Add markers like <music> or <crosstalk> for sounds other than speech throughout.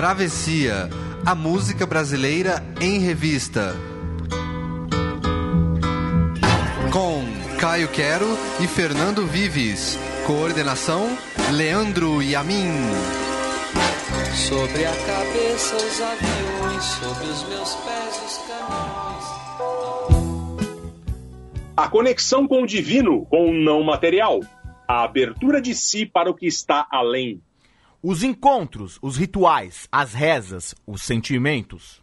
Travessia, a música brasileira em revista. Com Caio Quero e Fernando Vives. Coordenação: Leandro Yamin. Sobre a cabeça os aviões, sobre os meus pés os caminhões. A conexão com o divino, com o não material. A abertura de si para o que está além. Os encontros, os rituais, as rezas, os sentimentos.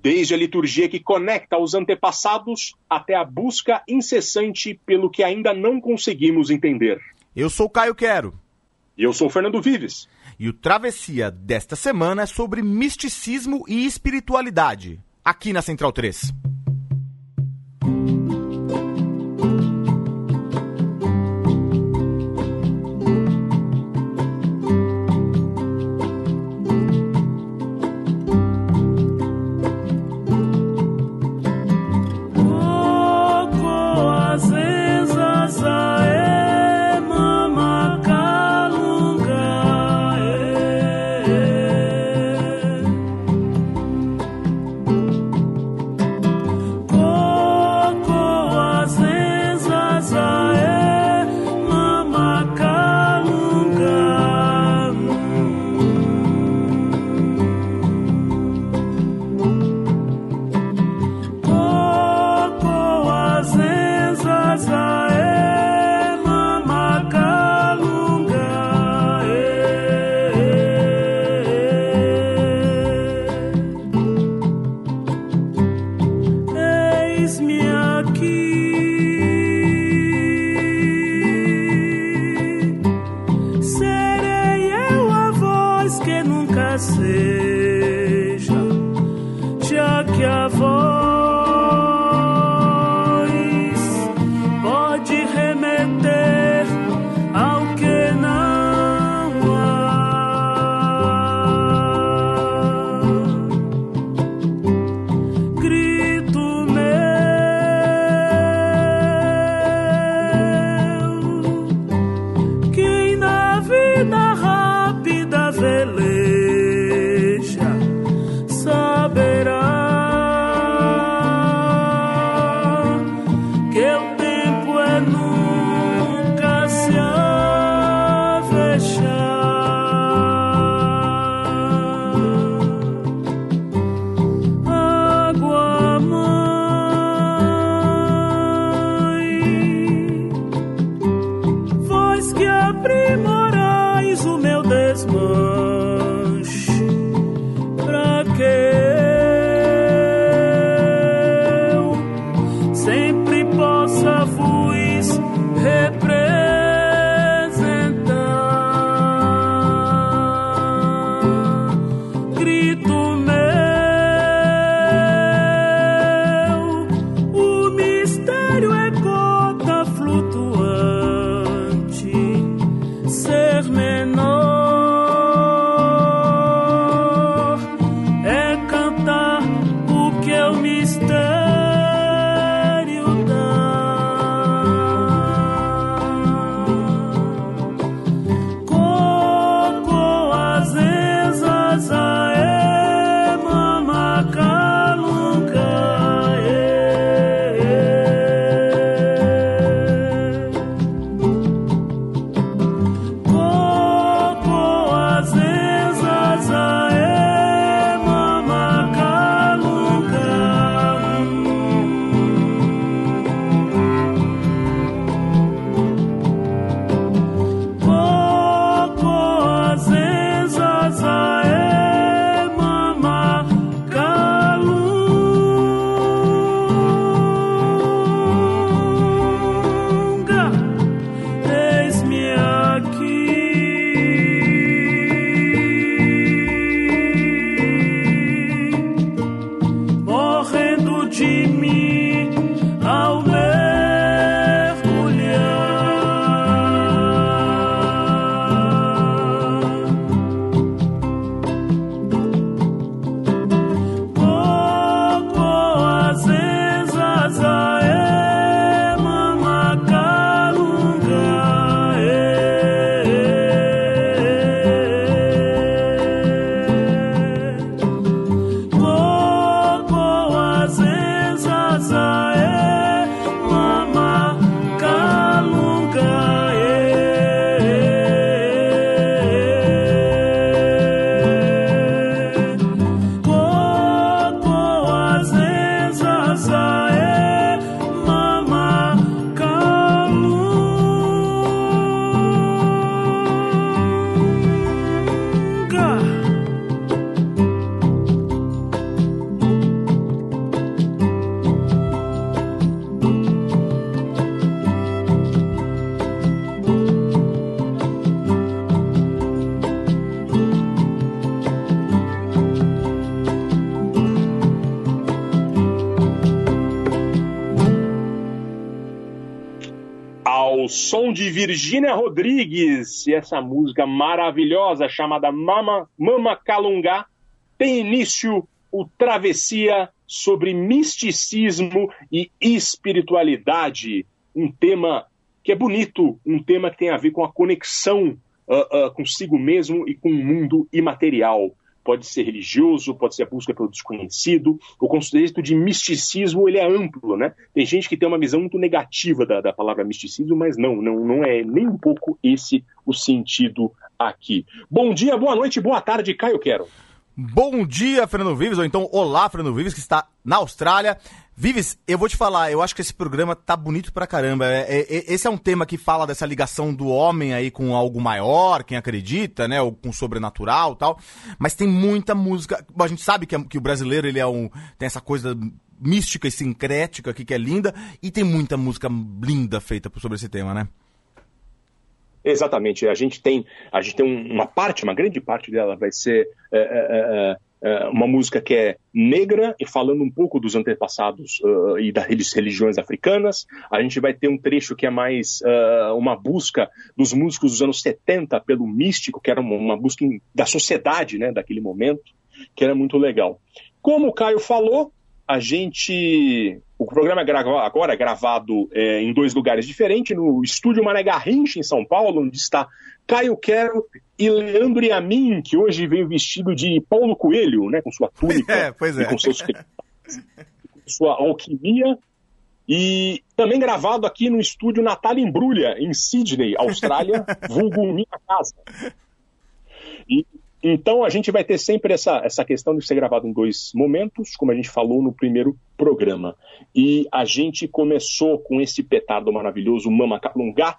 Desde a liturgia que conecta os antepassados até a busca incessante pelo que ainda não conseguimos entender. Eu sou Caio Quero. E eu sou Fernando Vives. E o Travessia desta semana é sobre misticismo e espiritualidade, aqui na Central 3. De Virgínia Rodrigues e essa música maravilhosa chamada Mama, Mama Calungá tem início o Travessia sobre misticismo e espiritualidade, um tema que é bonito, um tema que tem a ver com a conexão uh, uh, consigo mesmo e com o mundo imaterial pode ser religioso, pode ser a busca pelo desconhecido. O conceito de misticismo ele é amplo, né? Tem gente que tem uma visão muito negativa da, da palavra misticismo, mas não, não, não é nem um pouco esse o sentido aqui. Bom dia, boa noite, boa tarde, Caio Quero. Bom dia, Fernando Vives, ou então olá, Fernando Vives, que está na Austrália. Vives, eu vou te falar, eu acho que esse programa tá bonito pra caramba. É, é, é, esse é um tema que fala dessa ligação do homem aí com algo maior, quem acredita, né? Ou com sobrenatural tal. Mas tem muita música. Bom, a gente sabe que, é, que o brasileiro ele é um. tem essa coisa mística e sincrética aqui que é linda. E tem muita música linda feita sobre esse tema, né? Exatamente. A gente tem, a gente tem uma parte, uma grande parte dela vai ser é, é, é é, uma música que é negra e falando um pouco dos antepassados uh, e das religiões africanas. A gente vai ter um trecho que é mais uh, uma busca dos músicos dos anos 70 pelo místico, que era uma, busca da sociedade né, daquele momento, que era muito legal. Como o Caio falou, a gente. O programa é agora é gravado é, em dois lugares diferentes, no estúdio Mané Garrincha, em São Paulo, onde está Caio Quero e Leandro Yamin, que hoje veio vestido de Paulo Coelho, né, com sua túnica <laughs> é, pois é. e com seus sua alquimia. E também gravado aqui no estúdio Natália Embrulha, em Sydney, Austrália, <laughs> vulgo minha casa. E, então a gente vai ter sempre essa, essa questão de ser gravado em dois momentos, como a gente falou no primeiro programa. E a gente começou com esse petardo maravilhoso, Mama Calungá,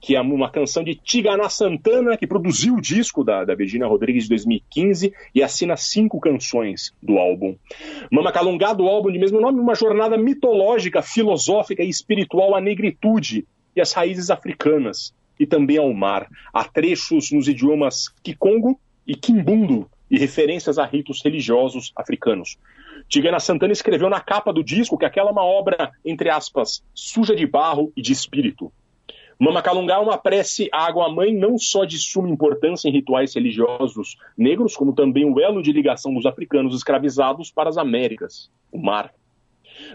que é uma canção de Tigana Santana, que produziu o disco da, da Virginia Rodrigues de 2015 e assina cinco canções do álbum. Mama Calungá, do álbum de mesmo nome, uma jornada mitológica, filosófica e espiritual à negritude e às raízes africanas, e também ao mar. Há trechos nos idiomas Kikongo e Kimbundo, e referências a ritos religiosos africanos. Tigana Santana escreveu na capa do disco que aquela é uma obra, entre aspas, suja de barro e de espírito. Mama Calungá é uma prece à água-mãe não só de suma importância em rituais religiosos negros, como também o elo de ligação dos africanos escravizados para as Américas, o mar.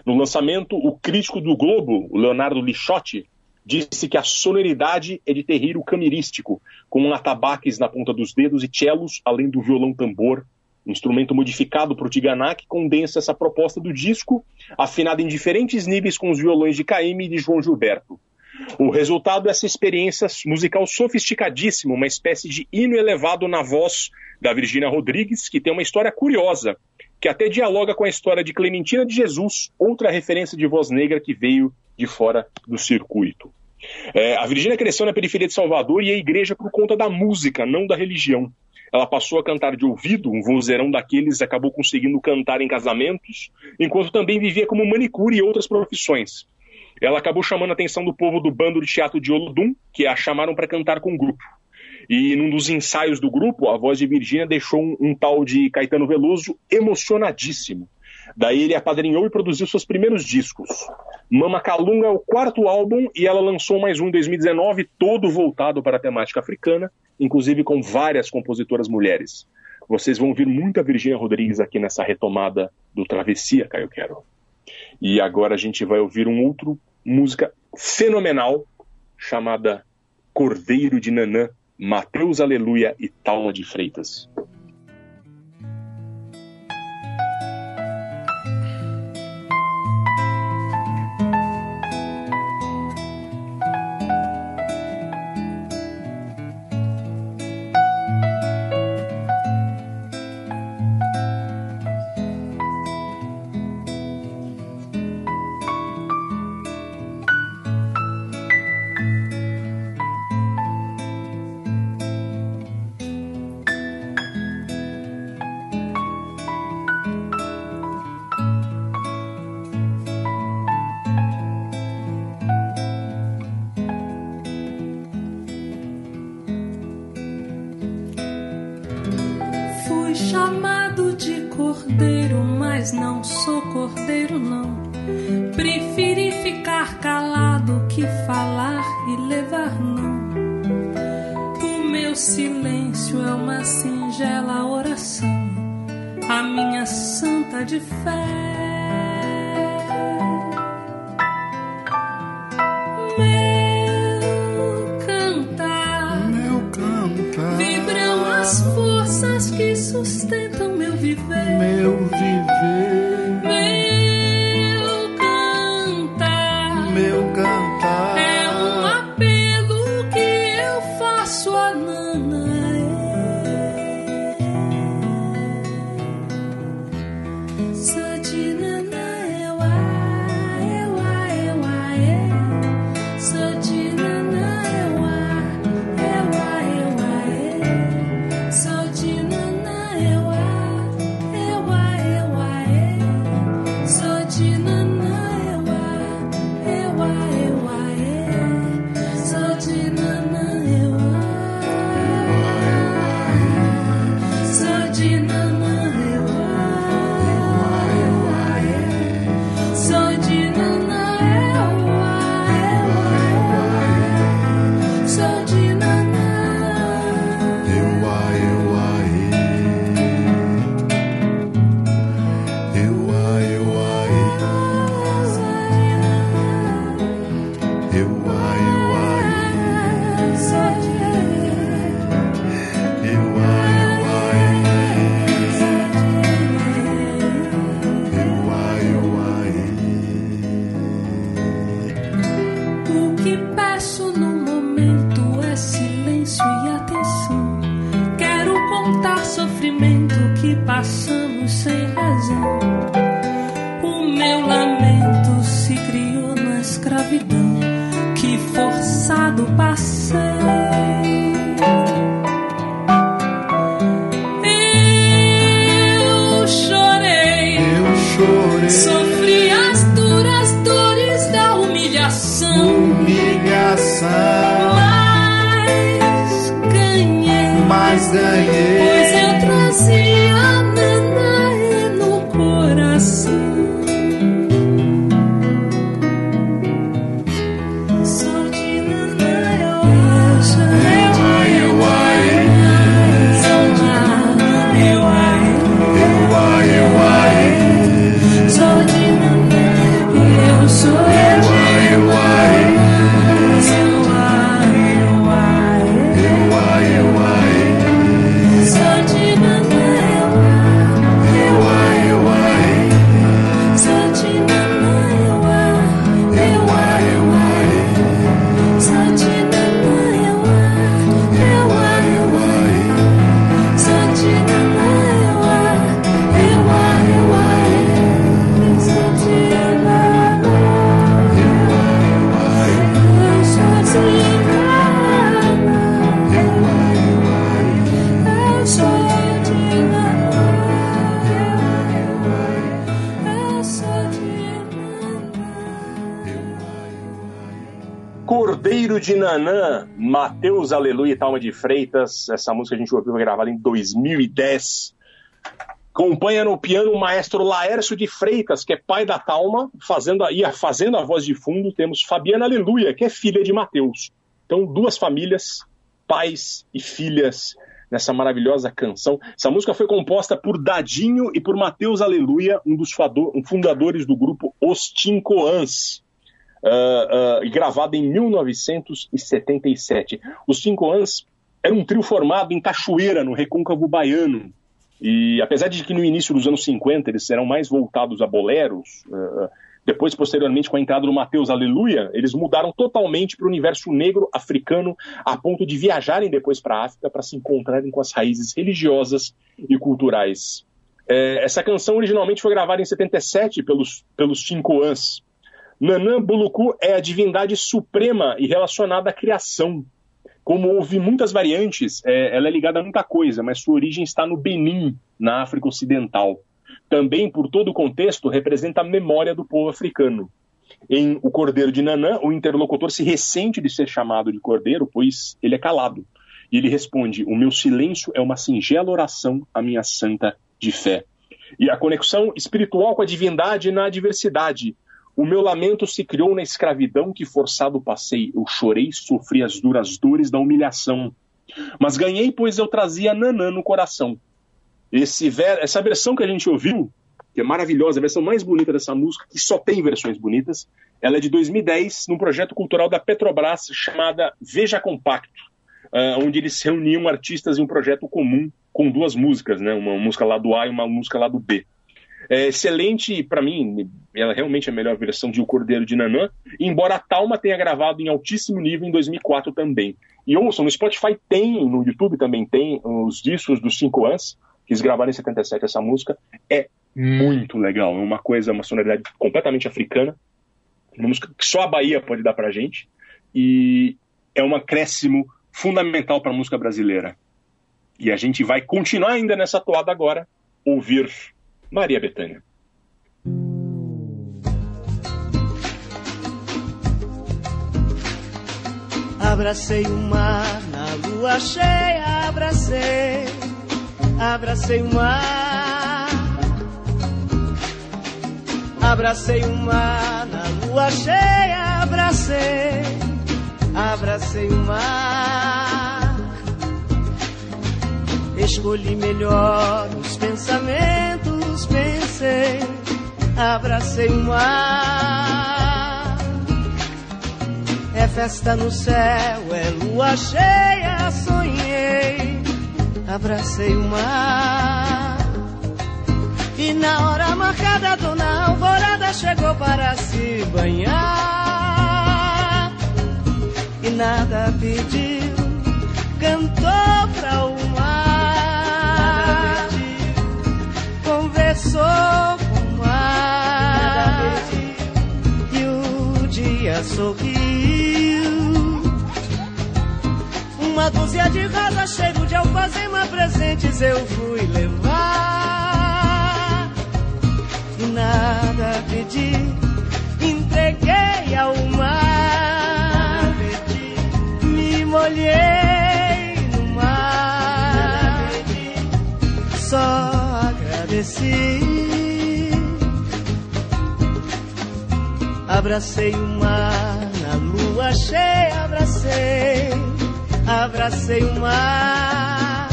No lançamento, o crítico do Globo, Leonardo Lixotti, disse que a sonoridade é de terreiro camirístico, com atabaques na ponta dos dedos e cellos, além do violão tambor, instrumento modificado para Tiganá, que condensa essa proposta do disco, afinada em diferentes níveis com os violões de Caymmi e de João Gilberto. O resultado é essa experiência musical sofisticadíssima, uma espécie de hino elevado na voz da Virgínia Rodrigues, que tem uma história curiosa, que até dialoga com a história de Clementina de Jesus, outra referência de voz negra que veio de fora do circuito. É, a Virgínia cresceu na periferia de Salvador e a igreja por conta da música, não da religião. Ela passou a cantar de ouvido, um vozeirão daqueles acabou conseguindo cantar em casamentos, enquanto também vivia como manicure e outras profissões. Ela acabou chamando a atenção do povo do bando de teatro de Olodum, que a chamaram para cantar com o grupo. E num dos ensaios do grupo, a voz de Virgínia deixou um, um tal de Caetano Veloso emocionadíssimo. Daí ele apadrinhou e produziu seus primeiros discos. Mama Calunga é o quarto álbum e ela lançou mais um em 2019, todo voltado para a temática africana, inclusive com várias compositoras mulheres. Vocês vão ouvir muita Virgínia Rodrigues aqui nessa retomada do Travessia, Caio Quero. E agora a gente vai ouvir um outro música fenomenal chamada Cordeiro de Nanã, Mateus Aleluia e Talma de Freitas. Cordeiro de Nanã, Mateus Aleluia e Talma de Freitas. Essa música a gente ouviu gravada em 2010. Acompanha no piano o maestro Laércio de Freitas, que é pai da Talma, fazendo a, fazendo a voz de fundo temos Fabiana Aleluia, que é filha de Mateus. Então, duas famílias, pais e filhas, nessa maravilhosa canção. Essa música foi composta por Dadinho e por Mateus Aleluia, um dos fundadores do grupo Os Tincoãs ah, ah, e gravada em 1977. Os Cinco Ans era um trio formado em Cachoeira, no recôncavo baiano. E apesar de que no início dos anos 50 eles eram mais voltados a boleros, ah, depois, posteriormente, com a entrada do Mateus Aleluia, eles mudaram totalmente para o universo negro africano, a ponto de viajarem depois para a África para se encontrarem com as raízes religiosas e culturais. É, essa canção originalmente foi gravada em 77 pelos, pelos Tincoãs. Nanã Bulucu é a divindade suprema e relacionada à criação. Como houve muitas variantes, é, ela é ligada a muita coisa, mas sua origem está no Benin, na África Ocidental. Também, por todo o contexto, representa a memória do povo africano. Em O Cordeiro de Nanã, o interlocutor se ressente de ser chamado de cordeiro, pois ele é calado. E ele responde: O meu silêncio é uma singela oração à minha santa de fé. E a conexão espiritual com a divindade na diversidade. O meu lamento se criou na escravidão que forçado passei. Eu chorei, sofri as duras dores da humilhação. Mas ganhei, pois eu trazia Nanã no coração. Ver... Essa versão que a gente ouviu, que é maravilhosa, a versão mais bonita dessa música, que só tem versões bonitas, ela é de 2010, num projeto cultural da Petrobras chamada Veja Compacto, uh, onde eles reuniam artistas em um projeto comum com duas músicas, né? uma música lá do A e uma música lá do B. É excelente, para mim, ela realmente é a melhor versão de O Cordeiro de Nanã, embora a Talma tenha gravado em altíssimo nível em 2004 também. E ouçam, no Spotify tem, no YouTube também tem, os discos dos Cinco Ans, que eles gravaram em 77 essa música. É muito legal, é uma coisa, uma sonoridade completamente africana, uma música que só a Bahia pode dar pra gente, e é um acréscimo fundamental para a música brasileira. E a gente vai continuar ainda nessa toada agora, ouvir Maria Bethânia. Abracei o mar na lua cheia, abracei, abracei o mar. Abracei o mar na lua cheia, abracei, abracei o mar. Escolhi melhor os pensamentos, pensei, abracei o mar. É festa no céu, é lua cheia, sonhei, abracei o mar. E na hora marcada, a dona Alvorada chegou para se banhar. E nada pediu, cantou pra o Conversou com mar. E o dia sorriu. Uma dúzia de rosas, cheiro de alfazema, presentes eu fui levar. E nada pedi, entreguei ao mar. Me molhei agradeci. Abracei o mar na lua cheia, abracei, abracei o mar.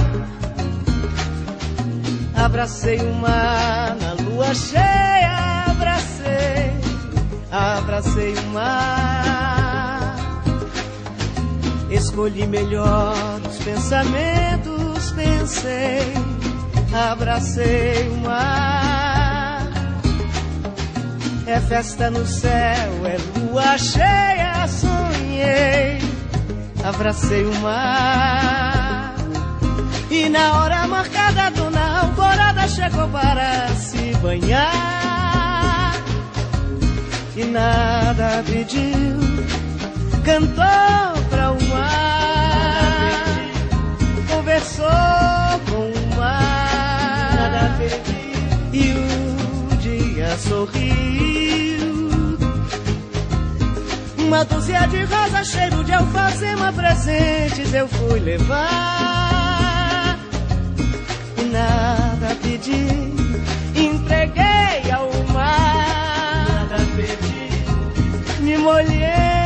Abracei o mar na lua cheia, abracei, abracei o mar. Escolhi melhor os pensamentos, pensei, abracei o mar. É festa no céu, é lua cheia, sonhei, abracei o mar. E na hora marcada, dona Alvorada chegou para se banhar. E nada pediu, cantou pra o mar. Conversou com. E o dia sorriu. Uma dúzia de rosas, cheiro de alfazema, presentes eu fui levar. E nada pedi, entreguei ao mar. Nada pedi, me molhei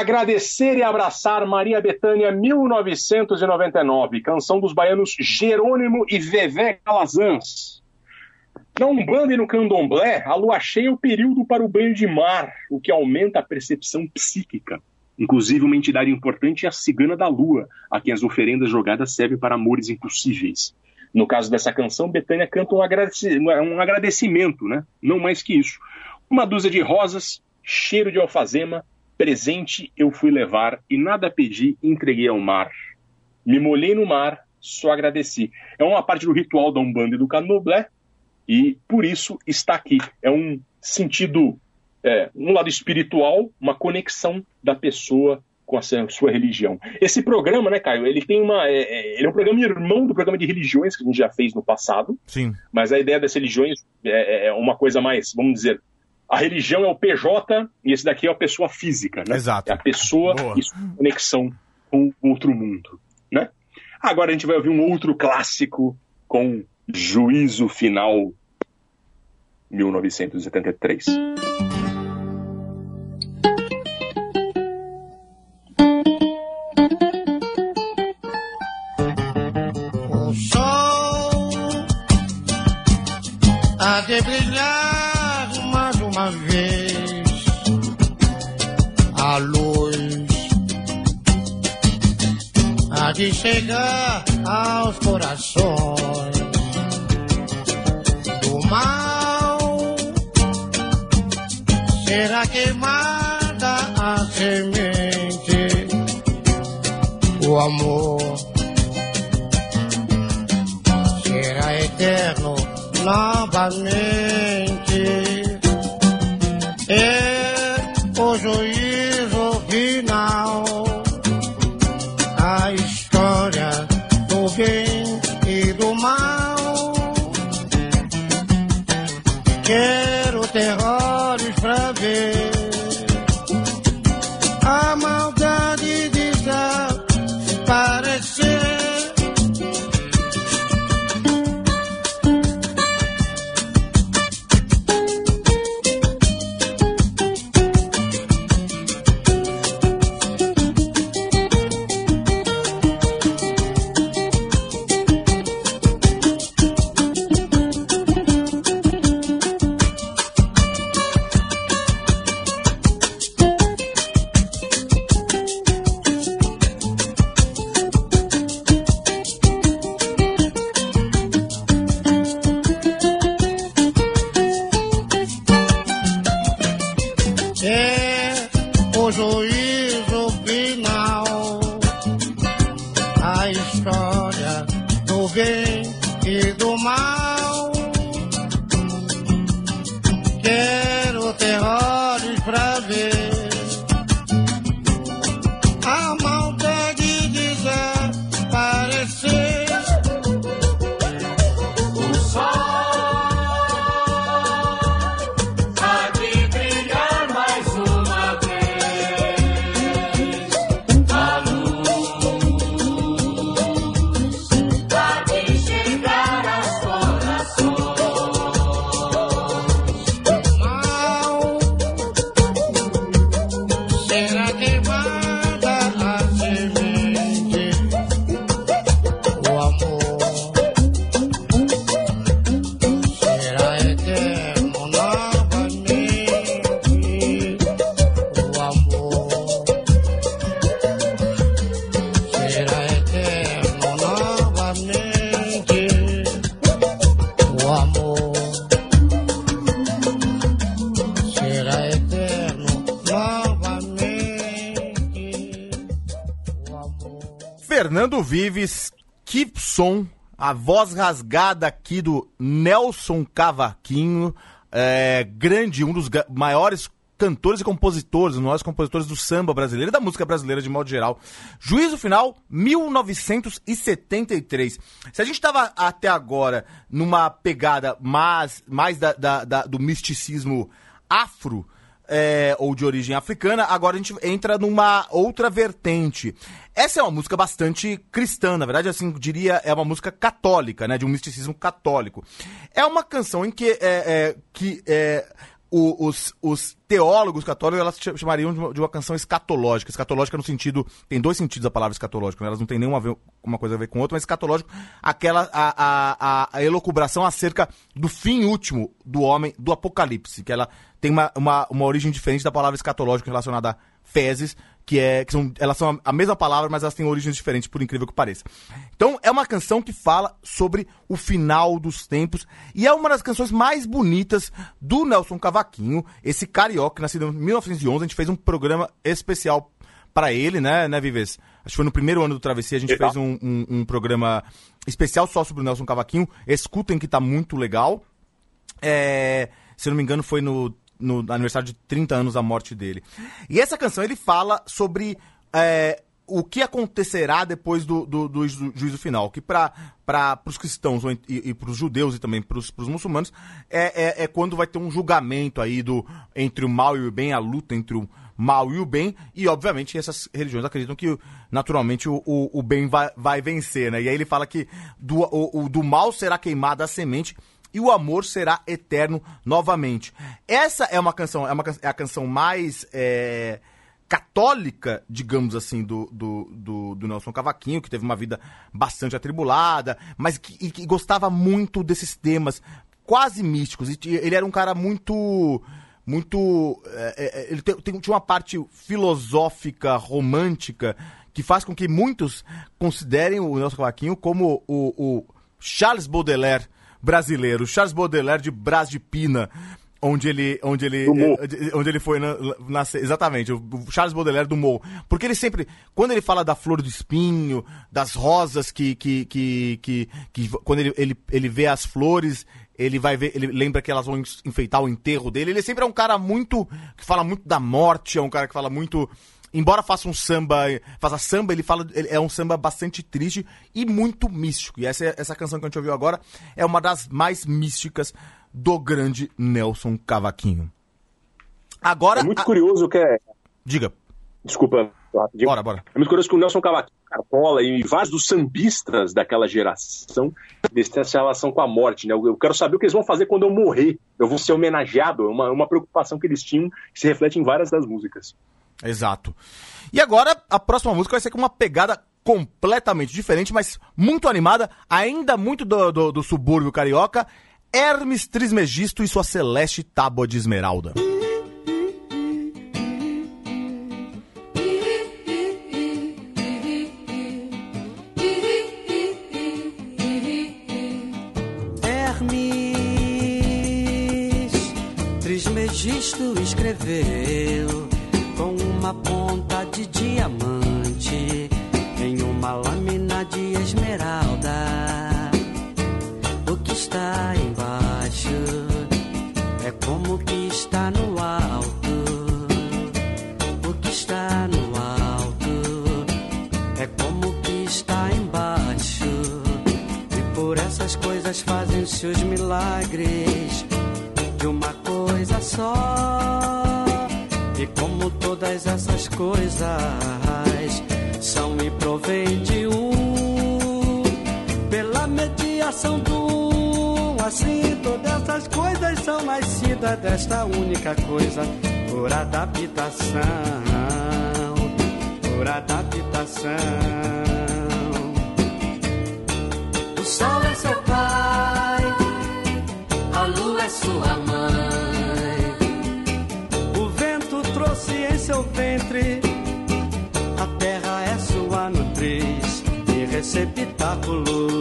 Agradecer e abraçar Maria Bethânia 1999, canção dos baianos Jerônimo e Vevé Calazans. Na Umbanda e no Candomblé, a lua cheia é o período para o banho de mar, o que aumenta a percepção psíquica. Inclusive, uma entidade importante é a cigana da lua, a quem as oferendas jogadas servem para amores impossíveis. No caso dessa canção, Betânia canta um, agradeci- um agradecimento, né? não mais que isso. Uma dúzia de rosas, cheiro de alfazema, presente eu fui levar e nada pedi, entreguei ao mar. Me molhei no mar, só agradeci. É uma parte do ritual da Umbanda e do Candomblé e por isso está aqui. É um sentido é, um lado espiritual, uma conexão da pessoa com a sua religião. Esse programa, né, Caio, ele tem uma. é, é, ele é um programa irmão do programa de religiões que a gente já fez no passado, Sim. mas a ideia das religiões é, é uma coisa mais, vamos dizer, a religião é o PJ e esse daqui é a pessoa física, né? Exato. É a pessoa Boa. e sua conexão com o outro mundo, né? Agora a gente vai ouvir um outro clássico com Juízo Final 1973. Chegar aos corações do mal. Será queimada a semente, o amor será eterno novamente. A voz rasgada aqui do Nelson Cavaquinho, é, grande, um dos maiores cantores e compositores, os maiores compositores do samba brasileiro e da música brasileira de modo geral. Juízo Final, 1973. Se a gente estava até agora numa pegada mais, mais da- da- da- do misticismo afro, é, ou de origem africana, agora a gente entra numa outra vertente. Essa é uma música bastante cristã, na verdade, assim, diria, é uma música católica, né, de um misticismo católico. É uma canção em que, é, é, que é, o- os, os teólogos católicos elas ch- chamariam de uma, de uma canção escatológica. Escatológica no sentido. Tem dois sentidos a palavra escatológica, né? elas não têm nenhuma ver- uma coisa a ver com outra, mas escatológico, aquela a, a, a, acerca do fim último do homem, do apocalipse, que ela tem uma, uma, uma origem diferente da palavra escatológica relacionada a fezes, que é que são, elas são a mesma palavra, mas elas têm origens diferentes, por incrível que pareça. Então, é uma canção que fala sobre o final dos tempos e é uma das canções mais bonitas do Nelson Cavaquinho, esse carioca, nascido em 1911. A gente fez um programa especial para ele, né, né, Vives? Acho que foi no primeiro ano do Travessia, a gente Legal. fez um, um- um programa especial só sobre o Nelson Cavaquinho. Escutem que tá muito legal. É, se eu não me engano, foi no no aniversário de 30 anos da morte dele. E essa canção ele fala sobre é, o que acontecerá depois do, do, do ju- juízo final, que para os cristãos e, e para os judeus e também para os muçulmanos é, é, é quando vai ter um julgamento aí do, entre o mal e o bem, a luta entre o mal e o bem, e obviamente essas religiões acreditam que naturalmente o, o, o bem vai, vai vencer, né? E aí ele fala que do, o, o- do mal será queimada a semente e o amor será eterno novamente. Essa é uma canção, é, uma, é a canção mais é, católica, digamos assim, do, do, do, do Nelson Cavaquinho, que teve uma vida bastante atribulada, mas que, que gostava muito desses temas quase místicos. Ti- ele era um cara muito. Muito. é, é, ele tem, tem- tinha uma parte filosófica, romântica, que faz com que muitos considerem o Nelson Cavaquinho como o, o Charles Baudelaire brasileiro, Charles Baudelaire de Brás de Pina, onde ele, onde ele, Mo. eh, onde ele foi na, nascer, exatamente, o Charles Baudelaire do Mo. Porque ele sempre, quando ele fala da flor do espinho, das rosas que, que, que, que, que quando ele, ele, ele vê as flores, ele vai ver, ele lembra que elas vão enfeitar o enterro dele. Ele sempre é um cara muito, que fala muito da morte, é um cara que fala muito, embora faça um samba, faça samba, ele fala, ele é um samba bastante triste e muito místico. E essa, essa canção que a gente ouviu agora é uma das mais místicas do grande Nelson Cavaquinho. Agora, É muito a- curioso que é. diga, Desculpa, rapidinho. bora, bora. É muito curioso que o Nelson Cavaquinho, Cartola e vários dos sambistas daquela geração têm essa relação com a morte, né? Eu eu quero saber o que eles vão fazer quando eu morrer. Eu vou ser homenageado. É uma, uma preocupação que eles tinham que se reflete em várias das músicas. Exato. E agora, a próxima música vai ser com uma pegada completamente diferente, mas muito animada, ainda muito do, do, do subúrbio carioca. Hermes Trismegisto e sua celeste tábua de esmeralda. Hermes Trismegisto escreveu com uma ponta de diamante em uma lâmina de esmeralda. O que está embaixo é como que está no alto. O que está no alto é como que está embaixo. E por essas coisas fazem-se os milagres de uma coisa só. Todas essas coisas são e provém de um, pela mediação do um, assim todas essas coisas são nascidas desta única coisa, por adaptação, por adaptação. O sol é seu pai, a lua é sua mãe. Seu ventre, a terra é sua nutriz e receptáculo.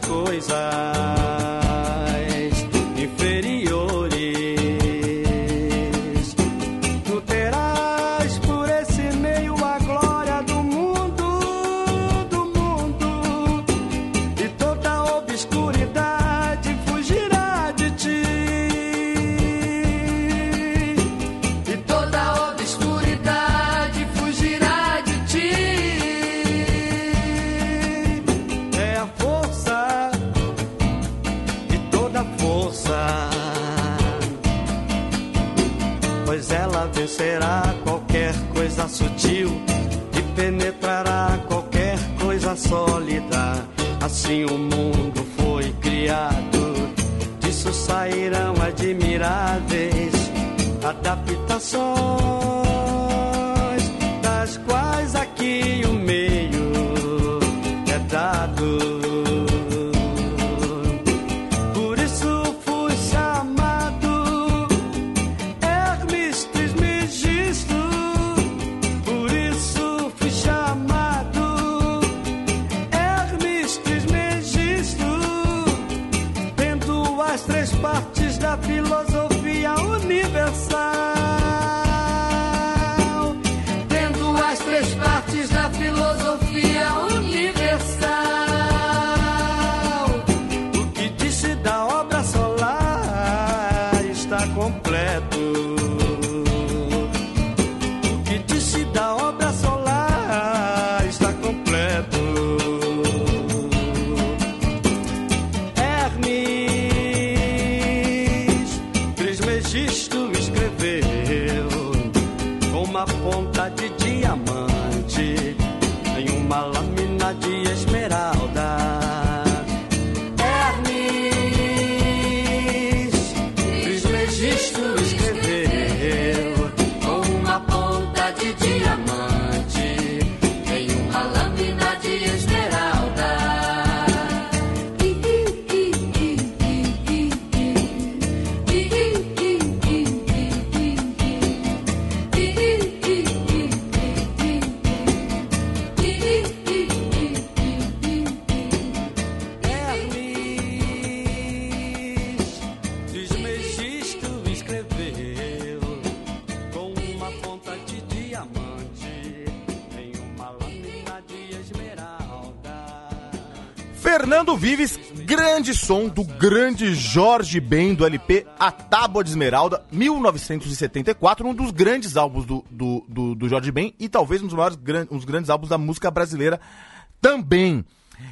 Coisas vencerá qualquer coisa sutil e penetrará qualquer coisa sólida. Assim o mundo foi criado, disso sairão admiráveis adaptações, Vives, grande som do grande Jorge Ben do LP A Tábua de Esmeralda, 1974, um dos grandes álbuns do, do, do, do Jorge Ben e talvez um dos maiores um dos grandes álbuns da música brasileira também.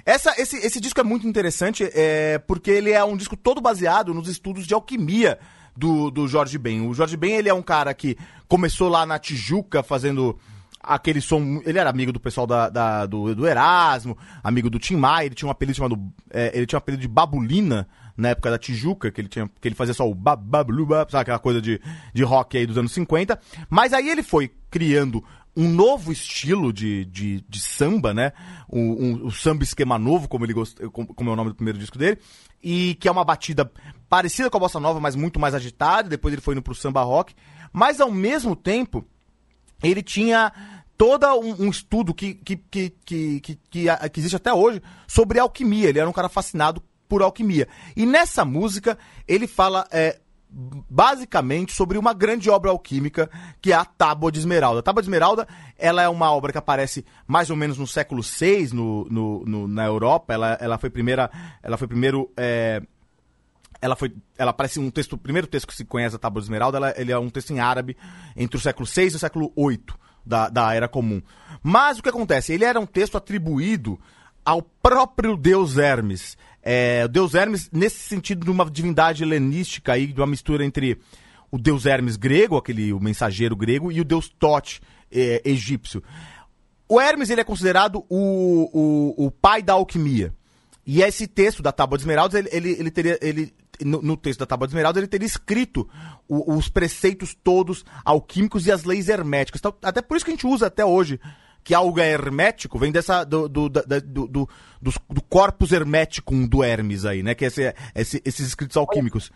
Essa, esse, esse disco é muito interessante é, porque ele é um disco todo baseado nos estudos de alquimia do, do Jorge Ben. O Jorge Ben ele é um cara que começou lá na Tijuca fazendo aquele som. Ele era amigo do pessoal da, da- do, do Erasmo, amigo do Tim Maia, ele tinha um apelido chamado. é, ele tinha um apelido de Babulina na época da Tijuca, que ele, tinha, que ele fazia só o bababluba, sabe aquela coisa de, de rock aí dos anos 50. Mas aí ele foi criando um novo estilo de, de, de samba, né? O, um- o samba esquema novo, como ele gost... como, é o nome do primeiro disco dele, e que é uma batida parecida com a bossa nova, mas muito mais agitada. Depois ele foi indo pro samba rock, mas ao mesmo tempo ele tinha todo um, um estudo que, que, que, que, que, que existe até hoje sobre alquimia. Ele era um cara fascinado por alquimia. E nessa música ele fala é, basicamente sobre uma grande obra alquímica que é a Tábua de Esmeralda. A Tábua de Esmeralda ela é uma obra que aparece mais ou menos no século VI no, no, no- na Europa. Ela, ela foi primeira, ela foi primeiro é, ela foi ela parece um texto o primeiro texto que se conhece da Tábua de Esmeralda ela, ele é um texto em árabe entre o século VI e o século VIII da, da era comum mas o que acontece ele era um texto atribuído ao próprio deus Hermes é, o deus Hermes nesse sentido de uma divindade helenística aí de uma mistura entre o deus Hermes grego aquele o mensageiro grego e o deus Tote é, egípcio o Hermes ele é considerado o, o, o pai da alquimia. E esse texto da Tábua de Esmeraldas, ele, ele, ele teria. Ele, no, no texto da Tábua de Esmeraldas, ele teria escrito o- os preceitos todos alquímicos e as leis herméticas. Então, até por isso que a gente usa até hoje. Que algo é hermético, vem dessa. do, do, da- do, do, do corpus hermeticum do Hermes aí, né? Que é esse, esse- esses escritos alquímicos.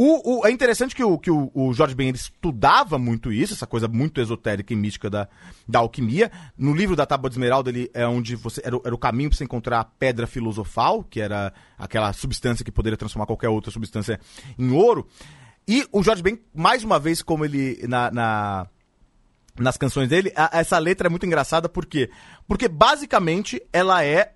O, o- é interessante que, o, que o, o Jorge Ben estudava muito isso, essa coisa muito esotérica e mística da, da alquimia. No livro da Tábua de Esmeralda, ele é onde você era, o- era o caminho para você encontrar a pedra filosofal, que era aquela substância que poderia transformar qualquer outra substância em ouro. E o Jorge Ben, mais uma vez, como ele na- na nas canções dele, a- essa letra é muito engraçada, por quê? Porque basicamente ela é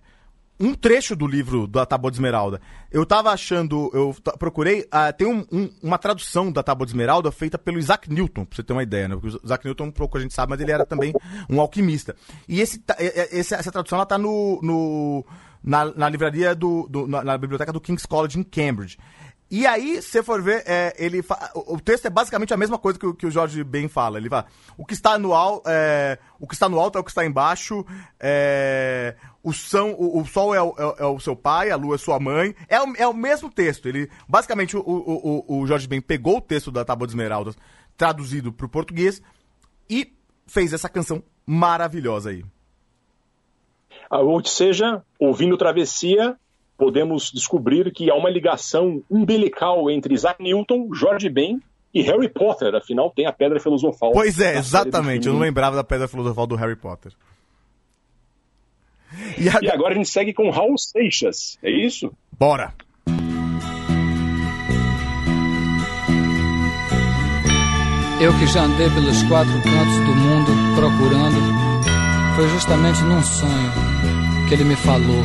um trecho do livro da Tábua de Esmeralda. Eu tava achando, eu procurei, ah, tem um- um- uma tradução da Tábua de Esmeralda feita pelo Isaac Newton, pra você ter uma ideia, né? Porque o Isaac Newton, um pouco a gente sabe, mas ele era também um alquimista. E esse- essa tradução, ela tá no, no- na, na livraria do, do- na, na biblioteca do King's College em Cambridge. E aí, se for ver, é, ele fa- o, texto é basicamente a mesma coisa que, o- que o Jorge Ben fala. Ele fala: o que está no, al, é, o que está no alto é o que está embaixo, é, o, são, o, o sol é o, é é o seu pai, a lua é sua mãe. É o, é o mesmo texto. Ele, basicamente, o, o, o, Jorge Ben pegou o texto da Tábua de Esmeraldas, traduzido para o português, e fez essa canção maravilhosa aí. Ou seja, ouvindo Travessia, podemos descobrir que há uma ligação umbilical entre Isaac Newton, George Ben e Harry Potter. Afinal, tem a Pedra Filosofal. Pois é, exatamente. Eu não lembrava da pedra filosofal do Harry Potter. E, a- E agora a gente segue com Raul Seixas, é isso? Bora! Eu que já andei pelos quatro cantos do mundo procurando, foi justamente num sonho que ele me falou.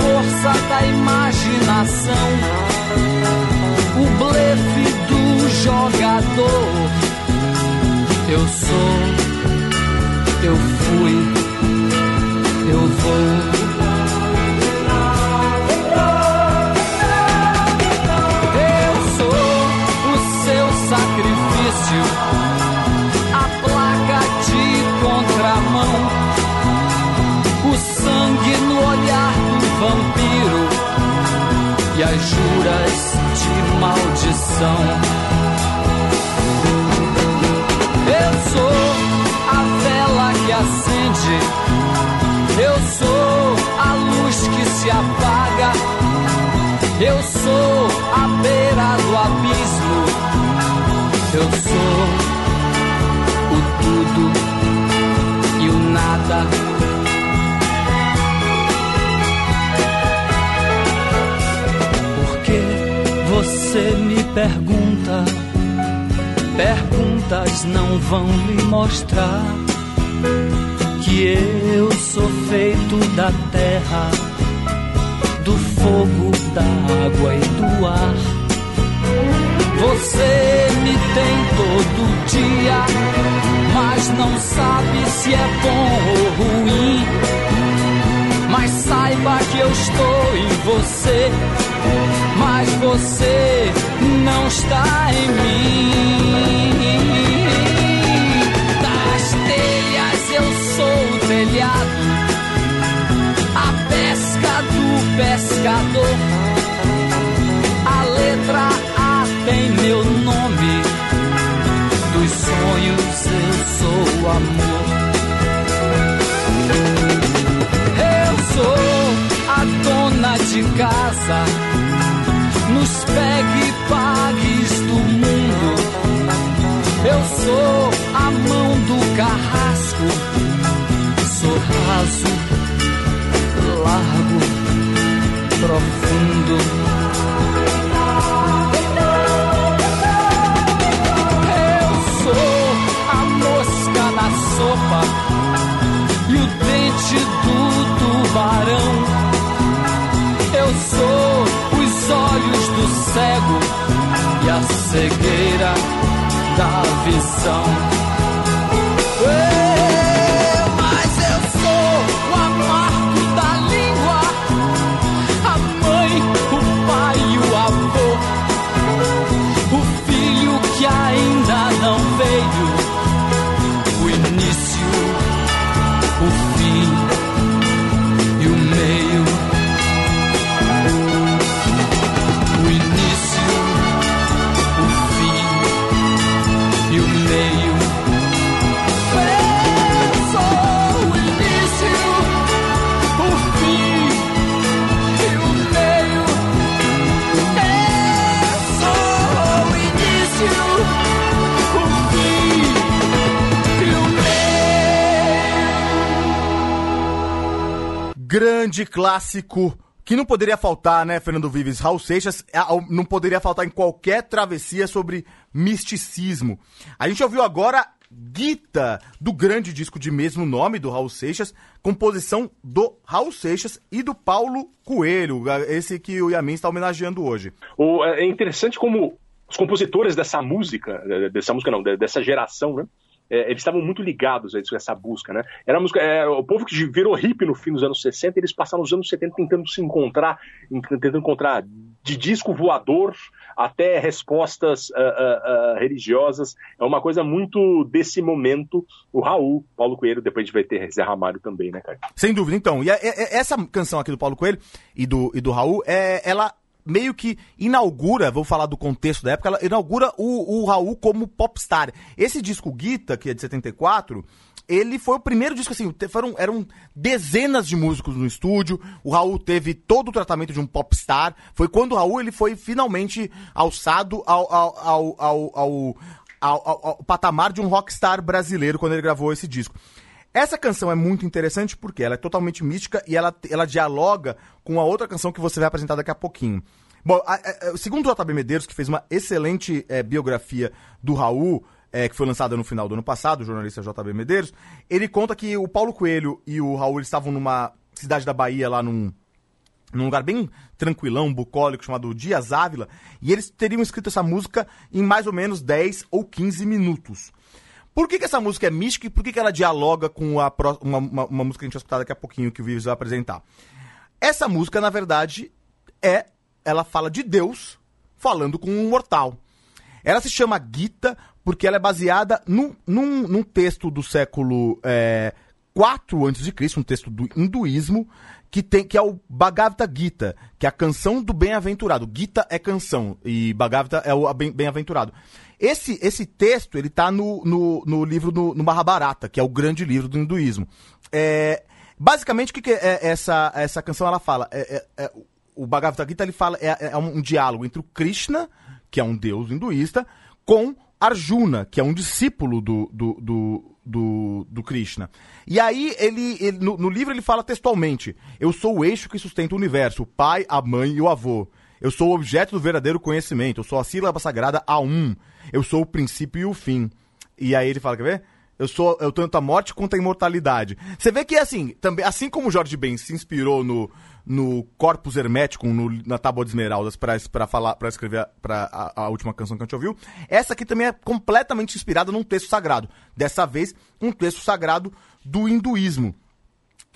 força da imaginação, o blefe do jogador. Eu sou, eu fui, eu vou. Juras de maldição. Eu sou a vela que acende, eu sou a luz que se apaga. Eu sou você me pergunta, perguntas não vão lhe mostrar que eu sou feito da terra do fogo, da água e do ar. Você me tem todo dia, mas não sabe se é bom ou ruim. Mas saiba que eu estou em você, mas você não está em mim. Das telhas eu sou o telhado a pesca do pescador. A letra A tem meu nome. Dos sonhos eu sou o amor. De casa. Nos pegue e pagues do mundo. Eu sou a mão do carrasco. Sou raso largo, profundo. Eu sou a mosca na sopa e o dente do tubarão. Eu sou os olhos do cego e a cegueira da visão. Grande clássico que não poderia faltar, né, Fernando Vives? Raul Seixas é, não poderia faltar em qualquer travessia sobre misticismo. A gente ouviu agora Guita, do grande disco de mesmo nome do Raul Seixas, composição do Raul Seixas e do Paulo Coelho, esse que o Yamin está homenageando hoje. O- é interessante como os compositores dessa música, dessa música não, de- dessa geração, né? Eh, eles estavam muito ligados a isso, a essa busca, né? Era música, é, o povo que virou hippie no fim dos anos 60, eles passaram os anos 70 tentando se encontrar, tentando encontrar de disco voador até respostas ah, ah, ah, religiosas. É uma coisa muito desse momento. O Raul, Paulo Coelho, depois a gente vai ter Zé Ramalho também, né, cara? Sem dúvida, então. E a- e- essa canção aqui do Paulo Coelho e do, e do Raul, é, ela meio que inaugura, vou falar do contexto da época, ela inaugura o, o Raul como popstar. Esse disco Guita, que é de 74, ele foi o primeiro disco, assim, foram, eram dezenas de músicos no estúdio, o Raul teve todo o tratamento de um popstar, foi quando o Raul ele foi finalmente alçado ao, ao, ao- ao- ao patamar de um rockstar brasileiro quando ele gravou esse disco. Essa canção é muito interessante porque ela é totalmente mística e ela, ela dialoga com a outra canção que você vai apresentar daqui a pouquinho. Bom, a- a- segundo o JB Medeiros, que fez uma excelente eh, biografia do Raul, eh, que foi lançada no final do ano passado, o jornalista JB Medeiros, ele conta que o Paulo Coelho e o Raul estavam numa cidade da Bahia, lá num, num lugar bem tranquilão, bucólico, chamado Dias Ávila, e eles teriam escrito essa música em mais ou menos 10 ou 15 minutos. Por que, que essa música é mística e por que, que ela dialoga com a pró- uma, uma- uma música que a gente vai escutar daqui a pouquinho, que o Vives vai apresentar? Essa música, na verdade, é. Ela fala de Deus falando com um mortal. Ela se chama Gita porque ela é baseada num, num, num texto do século é, 4 a.C., um texto do hinduísmo, que, tem, que é o Bhagavad Gita, que é a canção do bem-aventurado. Gita é canção e Bhagavata é o bem-aventurado. Esse, esse texto, ele tá no, no, no livro, no, no Mahabharata, que é o grande livro do hinduísmo. É, basicamente, o que, que é essa, essa canção ela fala? É, é- é- o Bhagavad Gita ele fala é, é um, um diálogo entre o Krishna, que é um deus hinduísta, com Arjuna, que é um discípulo do, do, do, do, do Krishna. E aí, ele, ele- no, no livro, ele fala textualmente: Eu sou o eixo que sustenta o universo, o pai, a mãe e o avô. Eu sou o objeto do verdadeiro conhecimento, eu sou a sílaba sagrada A1. Eu sou o princípio e o fim. E aí ele fala, quer ver? Eu sou eu tanto a morte quanto a imortalidade. Você vê que assim, também, assim como Jorge Ben se inspirou no, no Corpus Hermeticum, no- na Tábua de Esmeraldas, pra falar, para escrever pra, a, a última canção que a gente ouviu, essa aqui também é completamente inspirada num texto sagrado. Dessa vez, um texto sagrado do hinduísmo.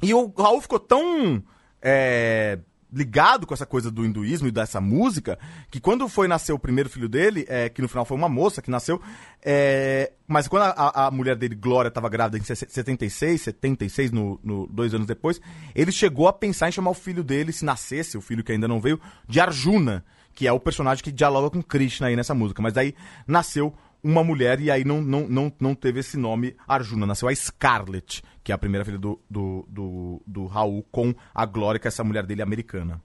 E o Raul ficou tão é, ligado com essa coisa do hinduísmo e dessa música, que quando foi nascer o primeiro filho dele, é, que no final foi uma moça que nasceu, é, mas quando a, a- mulher dele, Glória, estava grávida em 76, 76, no, no- dois anos depois, ele chegou a pensar em chamar o filho dele, se nascesse, o filho que ainda não veio, de Arjuna, que é o personagem que dialoga com Krishna aí nessa música. Mas daí nasceu uma mulher e aí não, não, não, não teve esse nome Arjuna. Nasceu a Scarlett, que é a primeira filha do, do, do, do Raul, com a Glória, que é essa mulher dele americana.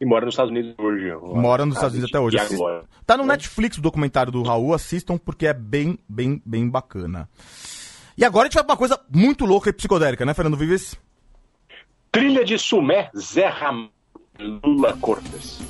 E mora nos Estados Unidos hoje. Mora nos Estados Unidos até hoje. Assist-? Tá no Netflix o documentário do Raul, assistam porque é bem, bem, bem bacana. E agora a gente vai pra uma coisa muito louca e psicodélica, né, Fernando Vives? Trilha de Sumé, Zé Ram... Lula Cortes.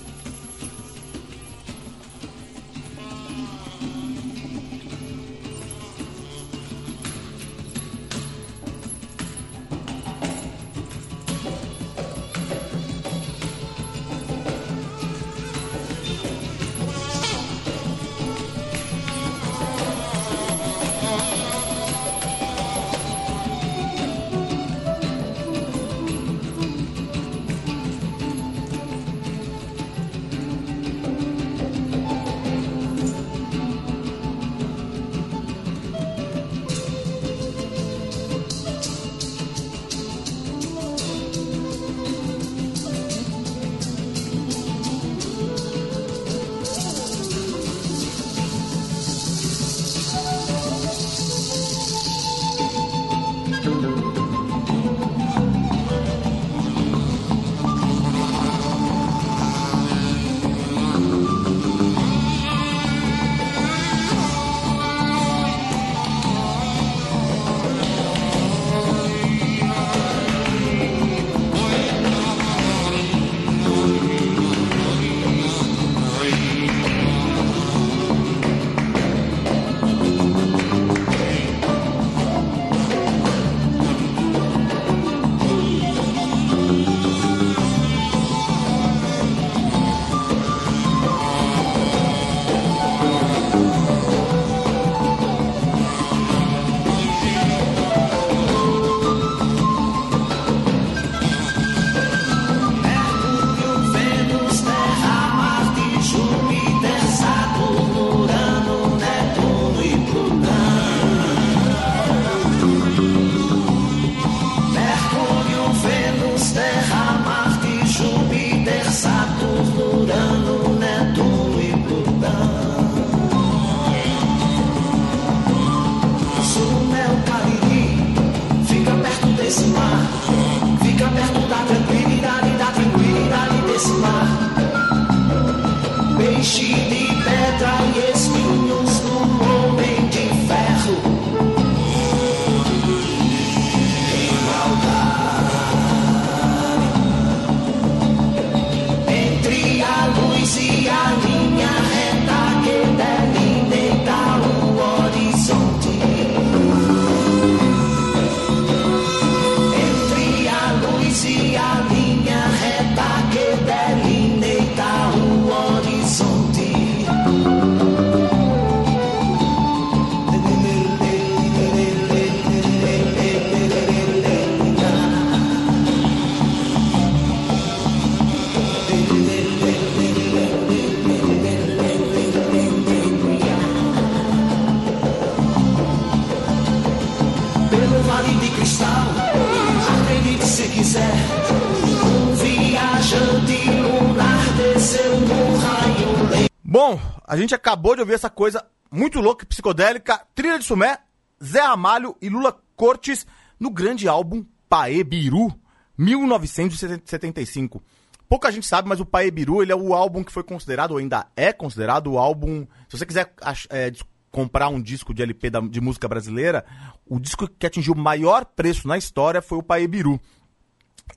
A gente acabou de ouvir essa coisa muito louca e psicodélica. Trilha de Sumé, Zé Ramalho e Lula Cortes no grande álbum Paê Biru, 1975. Pouca gente sabe, mas o Paê Biru ele é o álbum que foi considerado, ou ainda é considerado, o álbum. Se você quiser é, comprar um disco de LP da- de música brasileira, o disco que atingiu o maior preço na história foi o Paê Biru.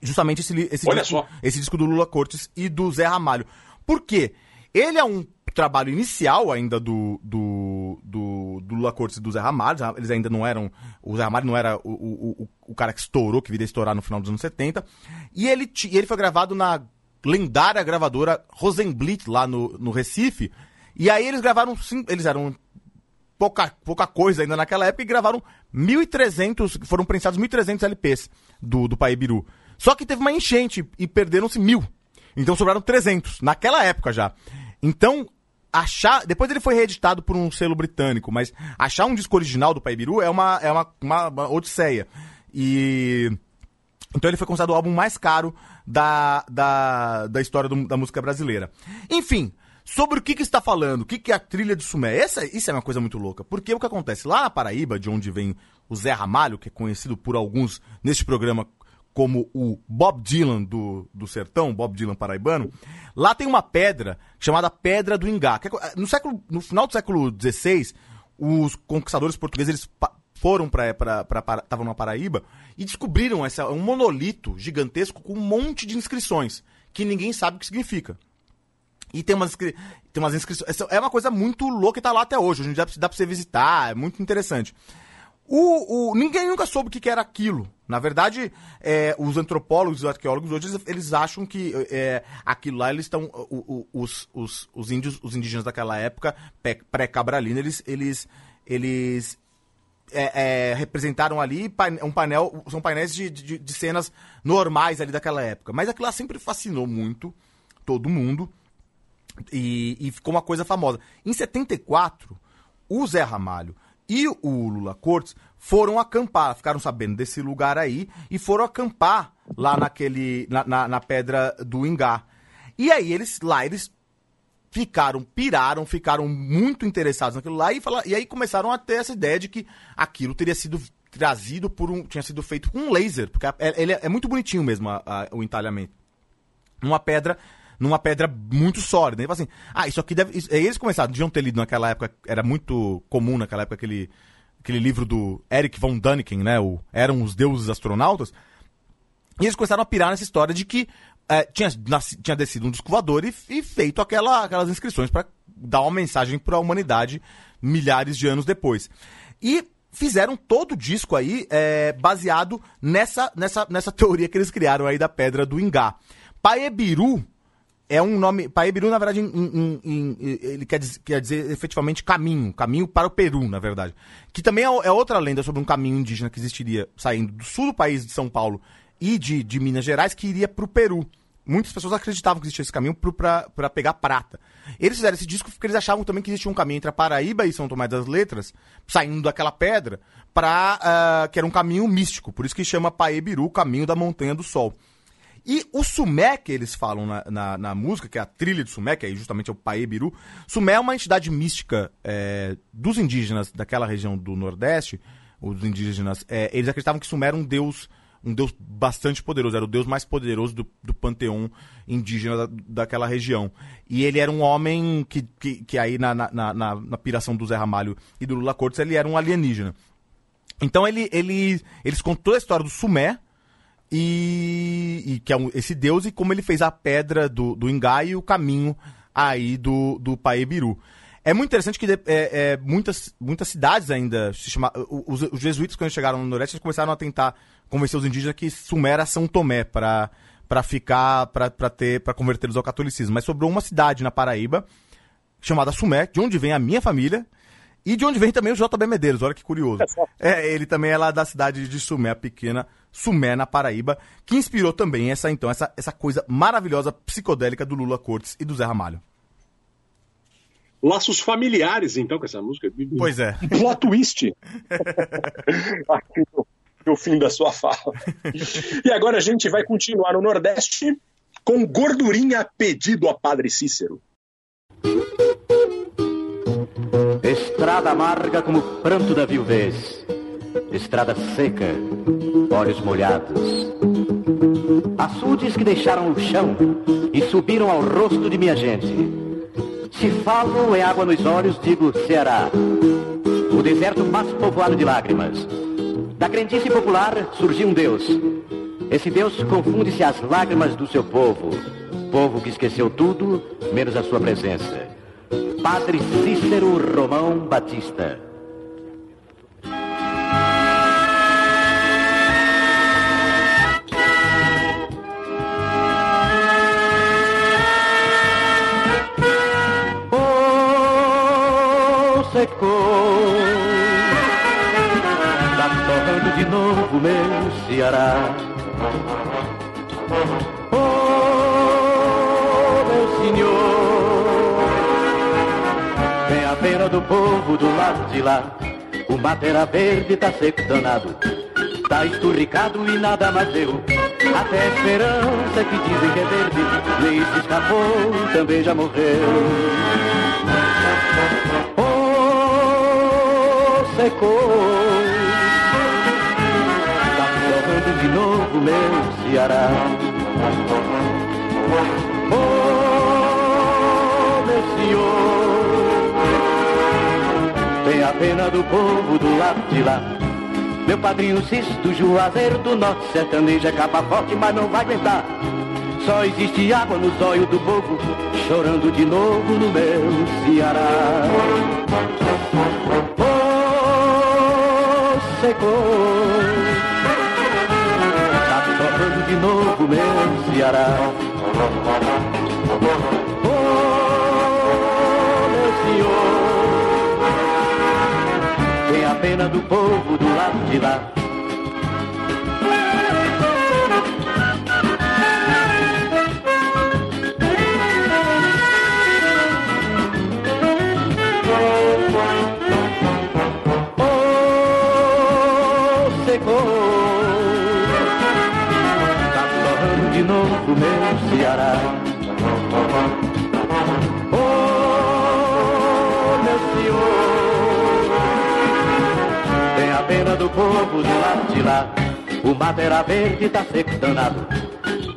Justamente esse, esse disco, esse disco do Lula Cortes e do Zé Ramalho. Por quê? Ele é um trabalho inicial ainda do, do, do, do Lula Cortes e do Zé Ramalho. Eles ainda não eram. O Zé Ramalho não era o, o, o, o cara que estourou, que viria estourar no final dos anos 70. E ele, ti- ele foi gravado na lendária gravadora Rosenblit, lá no, no Recife. E aí eles gravaram. Eles eram pouca, pouca coisa ainda naquela época e gravaram 1.300, foram prensados 1.300 LPs do, do Pai Biru. Só que teve uma enchente e perderam-se mil. Então sobraram 300, naquela época já. Então, achar. Depois ele foi reeditado por um selo britânico, mas achar um disco original do Pai Biru é uma, é uma, uma, uma odisseia. E. Então ele foi considerado o álbum mais caro da, da, da história do- da música brasileira. Enfim, sobre o que, que está falando, o que, que é a trilha de Sumé. Essa, isso é uma coisa muito louca, porque o que acontece? Lá na Paraíba, de onde vem o Zé Ramalho, que é conhecido por alguns neste programa como o Bob Dylan do, do sertão, Bob Dylan paraibano, lá tem uma pedra chamada Pedra do Ingá. é no, século, no final do século XVI, os conquistadores portugueses eles foram para estavam na Paraíba e descobriram essa, um monolito gigantesco com um monte de inscrições que ninguém sabe o que significa. E tem umas, tem umas inscrições. É uma coisa muito louca e tá lá até hoje. Hoje em dia dá pra- você visitar, é muito interessante. O, o- ninguém nunca soube o que era aquilo. Na verdade, é, os antropólogos e os arqueólogos hoje eles, acham que é, aquilo lá eles estão. Os, os, os índios, os indígenas daquela época, pré-cabralina, eles, eles, eles é, é, representaram ali um painel, são painéis de, de, de cenas normais ali daquela época. Mas aquilo lá sempre fascinou muito todo mundo e, e ficou uma coisa famosa. Em 74, o Zé Ramalho e o Lula Cortes foram acampar, ficaram sabendo desse lugar aí e foram acampar lá naquele na, na, na pedra do Ingá. E aí eles lá eles ficaram, piraram, ficaram muito interessados naquilo lá e, e aí começaram a ter essa ideia de que aquilo teria sido trazido por um. tinha sido feito com um laser, porque a- é, ele é, é muito bonitinho mesmo a- a- o entalhamento. Numa pedra. Numa pedra muito sólida. E fala assim, ah, isso aqui deve. Isso, aí eles começaram, deviam ter lido naquela época, era muito comum naquela época aquele, aquele livro do Eric von Däniken, né? O Eram os Deuses Astronautas. E eles começaram a pirar nessa história de que é, tinha, nasci- tinha descido um disco voador e, e feito aquela, aquelas inscrições para dar uma mensagem para a humanidade milhares de anos depois. E fizeram todo o disco aí é, baseado nessa, nessa, nessa <laughs> teoria que eles criaram aí da Pedra do Ingá. Paebiru é um nome. Paebiru, na verdade, ele quer dizer, quer dizer efetivamente caminho. Caminho para o Peru, na verdade. Que também é, é outra lenda sobre um caminho indígena que existiria saindo do sul do país de São Paulo e de, de Minas Gerais, que iria para o Peru. Muitas pessoas acreditavam que existia esse caminho para pegar prata. Eles fizeram esse disco porque eles achavam também que existia um caminho entre a Paraíba e São Tomé das Letras, saindo daquela pedra, pra, que era um caminho místico. Por isso que chama Paebiru, caminho da Montanha do Sol. E o Sumé que eles falam na, na, na música, que é a trilha de Sumé, que aí justamente é o Paebiru, Sumé é uma entidade mística é, dos indígenas daquela região do Nordeste, os indígenas, é, eles acreditavam que Sumé era um deus, um deus bastante poderoso, era o deus mais poderoso do, do panteão indígena da, daquela região. E ele era um homem que, que, que aí na, na, na, na piração do Zé Ramalho e do Lula Cortes, ele era um alienígena. Então ele, ele, eles contou a história do Sumé, e, e que é um- esse deus e como ele fez a pedra do, do Ingá e o caminho aí do, do Paebiru. É muito interessante que é, é, muitas, muitas cidades ainda se chama, os, os jesuítas quando chegaram no Nordeste eles começaram a tentar convencer os indígenas que Sumé era São Tomé para para ficar para ter para convertê-los ao catolicismo, mas sobrou uma cidade na Paraíba chamada Sumé, de onde vem a minha família. E de onde vem também o JB Medeiros, olha que curioso. É, ele também é lá da cidade de Sumé, a pequena Sumé, na Paraíba, que inspirou também essa, então, essa, essa coisa maravilhosa psicodélica do Lula Cortes e do Zé Ramalho. Laços familiares, então, com essa música. Pois é. Plot twist. <laughs> No fim da sua fala. E agora a gente vai continuar no Nordeste com gordurinha pedido a Padre Cícero. Estrada amarga como pranto da viuvez. Estrada seca, olhos molhados. Açudes que deixaram o chão e subiram ao rosto de minha gente. Se falo em água nos olhos, digo Ceará. O deserto mais povoado de lágrimas. Da crendice popular surgiu um Deus. Esse Deus confunde-se às lágrimas do seu povo. Povo que esqueceu tudo, menos a sua presença. Padre Cícero Romão Batista. Oh, secou. Tá torrando de novo meu Ceará. Povo do lado de lá. O mato era verde, tá seco danado. Tá esturricado e nada mais deu. Até a esperança que dizem que é verde. Nem se escapou, também já morreu. Oh, secou. Tá chorando de novo meu Ceará. Pena do povo do lado de lá. Meu padrinho Cisto, Juazeiro do Norte, sertaneja capa forte, mas não vai aguentar. Só existe água nos olhos do povo, chorando de novo no meu Ceará. Oh, secou. Tá chorando de novo meu Ceará. Pena do povo do lado de lá. Secou. Tá chorando de novo meu Ceará. Do povo do lado de lá. O mato era verde, tá seco danado.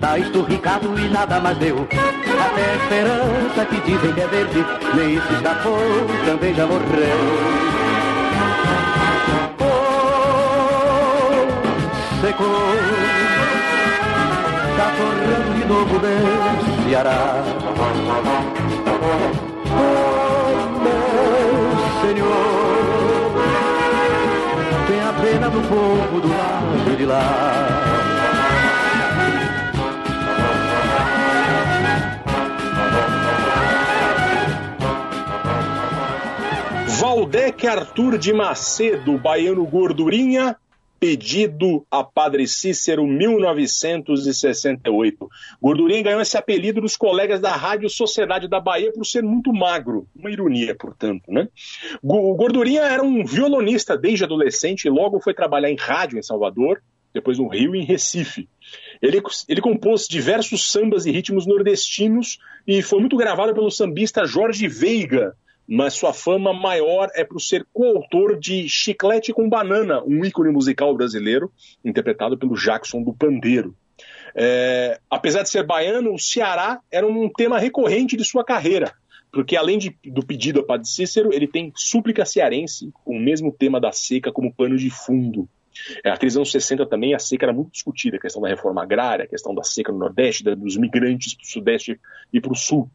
Tá esturricado e nada mais deu. Até a esperança que dizem que é verde, nem isso escapou, também já morreu. Oh, secou. Tá correndo de novo meu Ceará. Oh, meu Senhor. Do povo do lado de lá. Valdec Arthur de Macedo, baiano gordurinha, pedido a Padre Cícero 1968. Gordurinha ganhou esse apelido dos colegas da Rádio Sociedade da Bahia por ser muito magro. Uma ironia, portanto, né? O Gordurinha era um violonista desde adolescente e logo foi trabalhar em rádio em Salvador, depois no Rio e em Recife. Ele, ele compôs diversos sambas e ritmos nordestinos e foi muito gravado pelo sambista Jorge Veiga, mas sua fama maior é por ser coautor de Chiclete com Banana, um ícone musical brasileiro, interpretado pelo Jackson do Pandeiro. É, apesar de ser baiano, o Ceará era um tema recorrente de sua carreira, porque além de, do pedido a Padre Cícero, ele tem súplica cearense, com o mesmo tema da seca como pano de fundo. É, aqueles anos 60 também, a seca era muito discutida, a questão da reforma agrária, a questão da seca no Nordeste, dos migrantes para o Sudeste e para o Sul.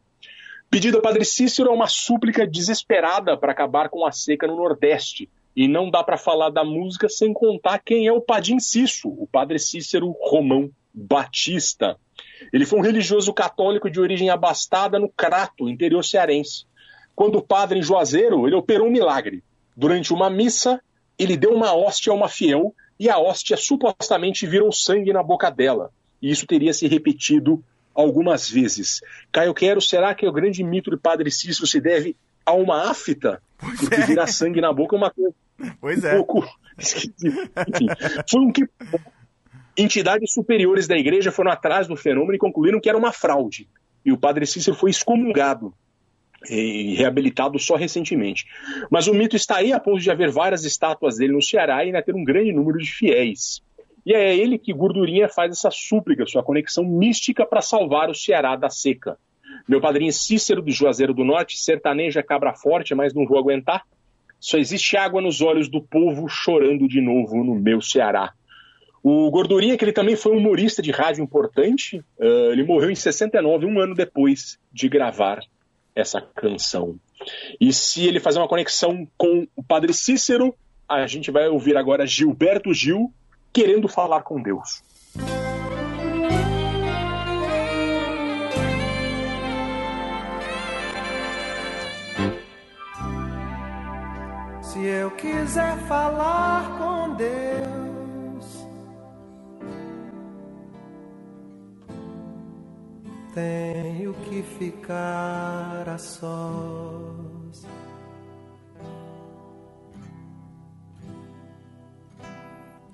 Pedido a Padre Cícero é uma súplica desesperada para acabar com a seca no Nordeste. E não dá para falar da música sem contar quem é o Padim Cício, o Padre Cícero Romão Batista. Ele foi um religioso católico de origem abastada no Crato, interior cearense. Quando o padre em Juazeiro, ele operou um milagre. Durante uma missa, ele deu uma hóstia a uma fiel e a hóstia supostamente virou sangue na boca dela. E isso teria se repetido algumas vezes. Caio Quero, será que o grande mito do Padre Cícero se deve a uma afta? Pois Porque é. virar sangue na boca é uma coisa Pois um é. pouco <laughs> esquisita. Enfim, foi um que entidades superiores da igreja foram atrás do fenômeno e concluíram que era uma fraude. E o Padre Cícero foi excomungado. e reabilitado só recentemente. Mas o mito está aí a ponto de haver várias estátuas dele no Ceará e ainda ter um grande número de fiéis. E é ele que Gordurinha faz essa súplica, sua conexão mística para salvar o Ceará da seca. Meu padrinho Cícero do Juazeiro do Norte, sertaneja cabra forte, mas não vou aguentar. Só existe água nos olhos do povo chorando de novo no meu Ceará. O Gordurinha, que ele também foi um humorista de rádio importante, uh, ele morreu em 69, um ano depois de gravar essa canção. E se ele fazer uma conexão com o Padre Cícero, a gente vai ouvir agora Gilberto Gil querendo falar com Deus. Se eu quiser falar com Deus, tenho que ficar a sós.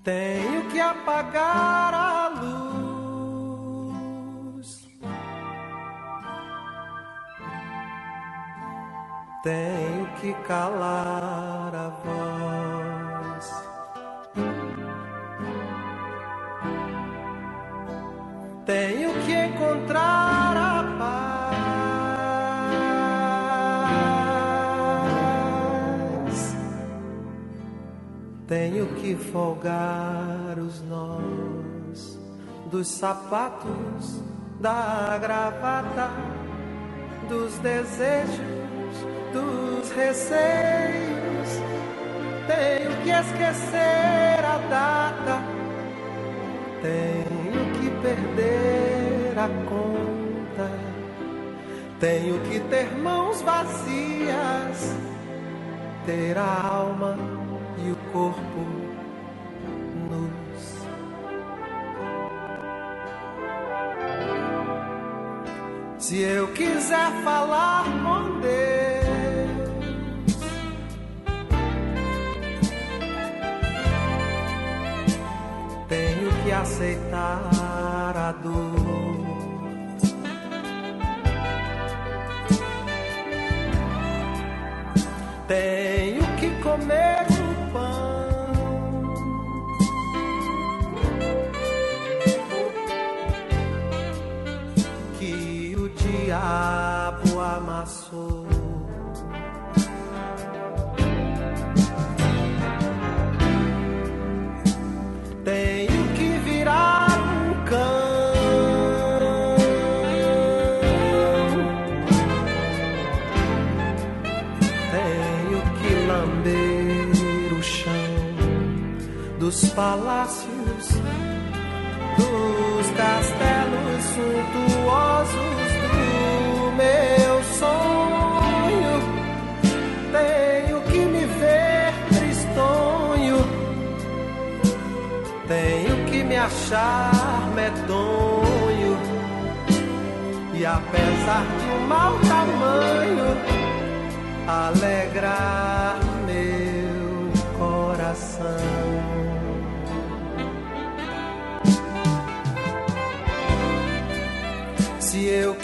Tenho que apagar a luz. Tenho que calar a voz. Tenho que encontrar Tenho que folgar os nós dos sapatos, da gravata, dos desejos, dos receios. Tenho que esquecer a data. Tenho que perder a conta. Tenho que ter mãos vazias, ter a alma e o corpo nus. Se eu quiser falar com Deus, tenho que aceitar dos palácios, dos castelos suntuosos do meu sonho. Tenho que me ver tristonho. Tenho que me achar medonho. E apesar um mau tamanho, alegrar meu coração. Eu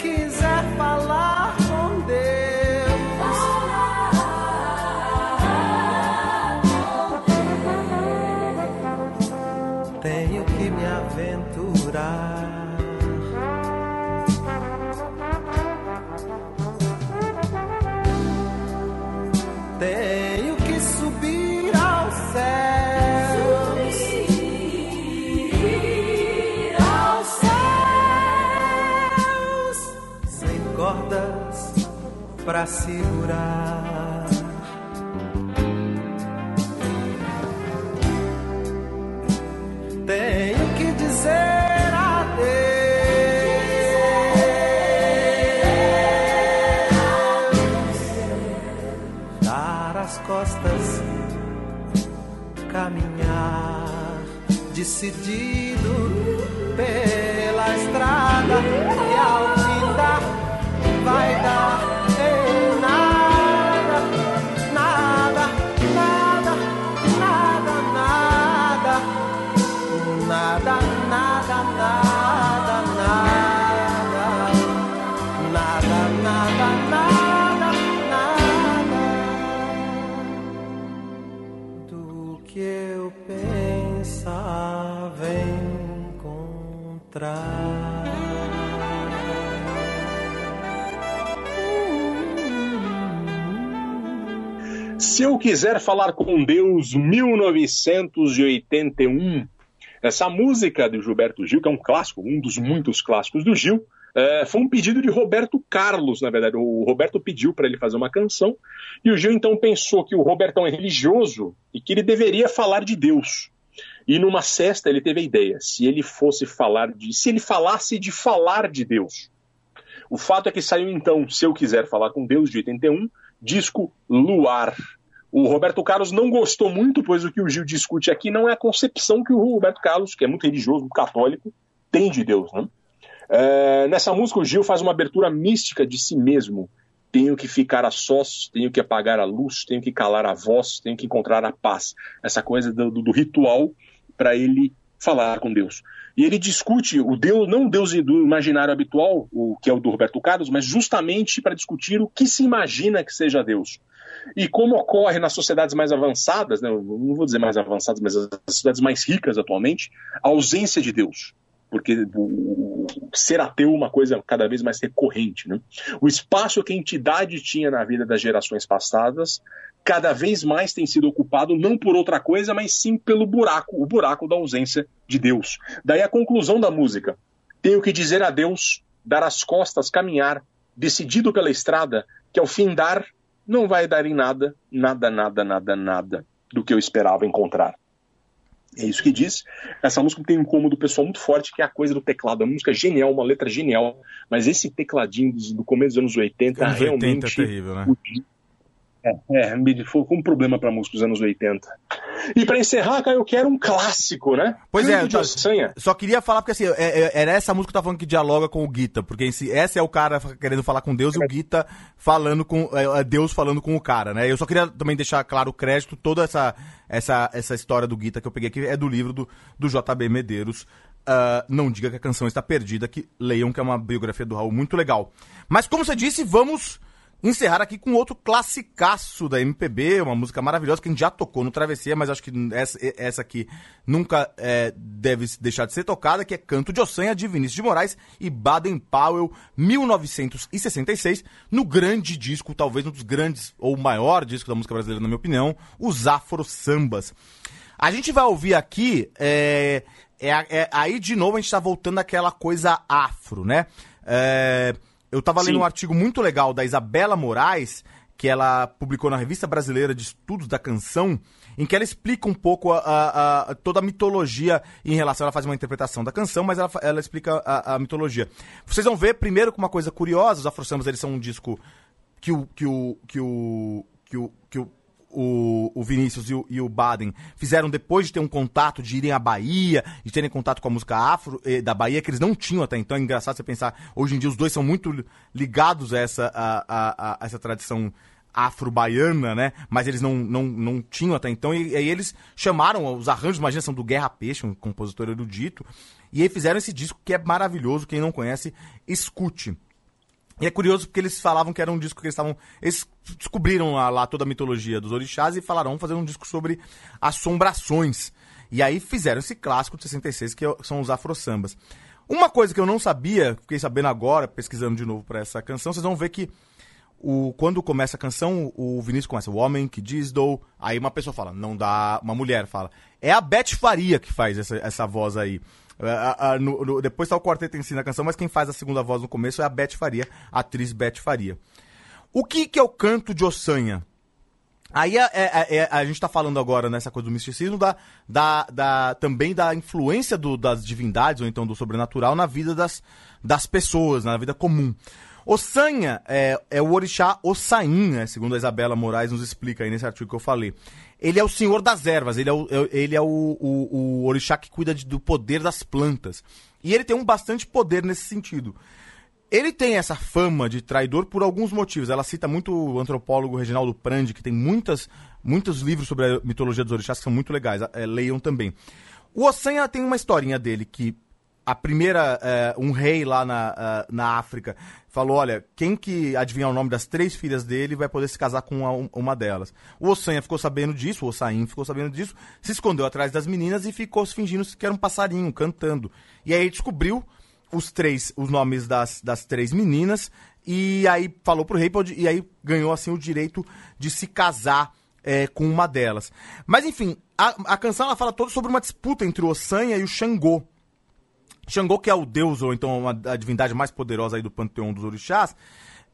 pra segurar. Tenho que dizer adeus. Dar as costas, caminhar decidido pela estrada Se eu quiser falar com Deus, 1981. Essa música do Gilberto Gil, que é um clássico, um dos muitos clássicos do Gil, é, foi um pedido de Roberto Carlos, na verdade. O Roberto pediu para ele fazer uma canção e o Gil então pensou que o Robertão é religioso e que ele deveria falar de Deus. E numa cesta ele teve a ideia: se ele fosse falar de. se ele falasse de falar de Deus. O fato é que saiu então, se eu quiser falar com Deus, de 81, disco Luar. O Roberto Carlos não gostou muito, pois o que o Gil discute aqui não é a concepção que o Roberto Carlos, que é muito religioso, muito católico, tem de Deus. Né? É, nessa música, o Gil faz uma abertura mística de si mesmo. Tenho que ficar a sós, tenho que apagar a luz, tenho que calar a voz, tenho que encontrar a paz. Essa coisa do, do ritual para ele falar com Deus. E ele discute o Deus, não o Deus do imaginário habitual, o que é o do Roberto Carlos, mas justamente para discutir o que se imagina que seja Deus. E como ocorre nas sociedades mais avançadas, né, não vou dizer mais avançadas, mas as sociedades mais ricas atualmente, a ausência de Deus. Porque o, ser ateu é uma coisa cada vez mais recorrente. Né? O espaço que a entidade tinha na vida das gerações passadas cada vez mais tem sido ocupado não por outra coisa, mas sim pelo buraco, o buraco da ausência de Deus. Daí a conclusão da música. Tenho que dizer a Deus, dar as costas, caminhar, decidido pela estrada, que ao fim dar, não vai dar em nada, nada, nada, nada, nada do que eu esperava encontrar. É isso que diz. Essa música tem um incômodo pessoal muito forte, que é a coisa do teclado. A música é genial, uma letra genial, mas esse tecladinho do começo dos anos 80 Anos 80 realmente. é terrível, né? É, é, foi um problema pra música dos anos 80. E pra encerrar, cara, eu quero um clássico, né? Pois é, de Ossanha. só queria falar porque assim, é- é- era essa música que eu tava falando que dialoga com o Guita, porque esse, essa é o cara querendo falar com Deus e o Guita falando com é, Deus falando com o cara, né? Eu só queria também deixar claro o crédito, toda essa essa essa história do Guita que eu peguei aqui é do livro do, do JB Medeiros. Ah, não diga que a canção está perdida, que leiam que é uma biografia do Raul muito legal. Mas como você disse, vamos encerrar aqui com outro classicaço da MPB, uma música maravilhosa que a gente já tocou no Travessia, mas acho que essa, essa aqui nunca é, deve deixar de ser tocada, que é Canto de Ossanha, de Vinícius de Moraes e Baden Powell, 1966, no grande disco, talvez um dos grandes, ou maior disco da música brasileira, na minha opinião, os Afro Sambas. A gente vai ouvir aqui, é, é, é- aí de novo a gente tá voltando àquela coisa afro, né? É, eu tava lendo Sim. um artigo muito legal da Isabela Moraes, que ela publicou na Revista Brasileira de Estudos da Canção, em que ela explica um pouco a, a- a- toda a mitologia em relação. Ela faz uma interpretação da canção, mas ela, ela explica a, a mitologia. Vocês vão ver, primeiro, com uma coisa curiosa: os Afro Sambas eles são um disco que o. que o. que o. que o. Que o o, o Vinícius e o, e o Baden fizeram depois de ter um contato, de irem à Bahia, de terem contato com a música afro eh, da Bahia, que eles não tinham até então. É engraçado você pensar, hoje em dia os dois são muito li- ligados a essa, a, a- a essa tradição afro-baiana, né? Mas eles não, não, não tinham até então. E, aí eles chamaram os arranjos, imagina, são do Guerra Peixe, um compositor erudito. E aí fizeram esse disco que é maravilhoso. Quem não conhece, escute. E é curioso porque eles falavam que era um disco que eles estavam. Eles descobriram lá, lá toda a mitologia dos orixás e falaram, vamos fazer um disco sobre assombrações. E aí fizeram esse clássico de 66, que é- são os afro-sambas. Uma coisa que eu não sabia, fiquei sabendo agora, pesquisando de novo pra essa canção, vocês vão ver que o, quando começa a canção, o Vinícius começa, o homem que diz dou. Aí uma pessoa fala, não dá. Uma mulher fala. É a Beth Faria que faz essa, essa voz aí. É, a- a- no- no- depois tá o quarteto em si na canção, mas quem faz a segunda voz no começo é a Beth Faria, a atriz Beth Faria. O que, que é o canto de Ossanha? Aí é- é- a gente tá falando agora nessa coisa do misticismo, da, da, da- também da influência do- das divindades, ou então do sobrenatural, na vida das, das pessoas, na vida comum. Ossanha é, é o orixá Ossain, segundo a Isabela Moraes nos explica aí nesse artigo que eu falei. Ele é o senhor das ervas, ele é o, é- ele é o, o, o orixá que cuida de- do poder das plantas. E ele tem um bastante poder nesse sentido. Ele tem essa fama de traidor por alguns motivos. Ela cita muito o antropólogo Reginaldo Prandi, que tem muitas, muitos livros sobre a mitologia dos orixás que são muito legais. É, leiam também. O Ossanha tem uma historinha dele que a primeira, é, um rei lá na, ah, na África falou, olha, quem que adivinhar o nome das três filhas dele vai poder se casar com uma, uma delas. O Ossanha ficou sabendo disso, o Ossain ficou sabendo disso, se escondeu atrás das meninas e ficou se fingindo que era um passarinho, cantando. E aí descobriu os três, os nomes das, das três meninas, e aí falou pro rei, e aí ganhou assim o direito de se casar é, com uma delas. Mas enfim, a, a canção ela fala toda sobre uma disputa entre o Ossanha e o Xangô. Xangô, que é o deus, ou então uma, a divindade mais poderosa aí do panteão dos orixás,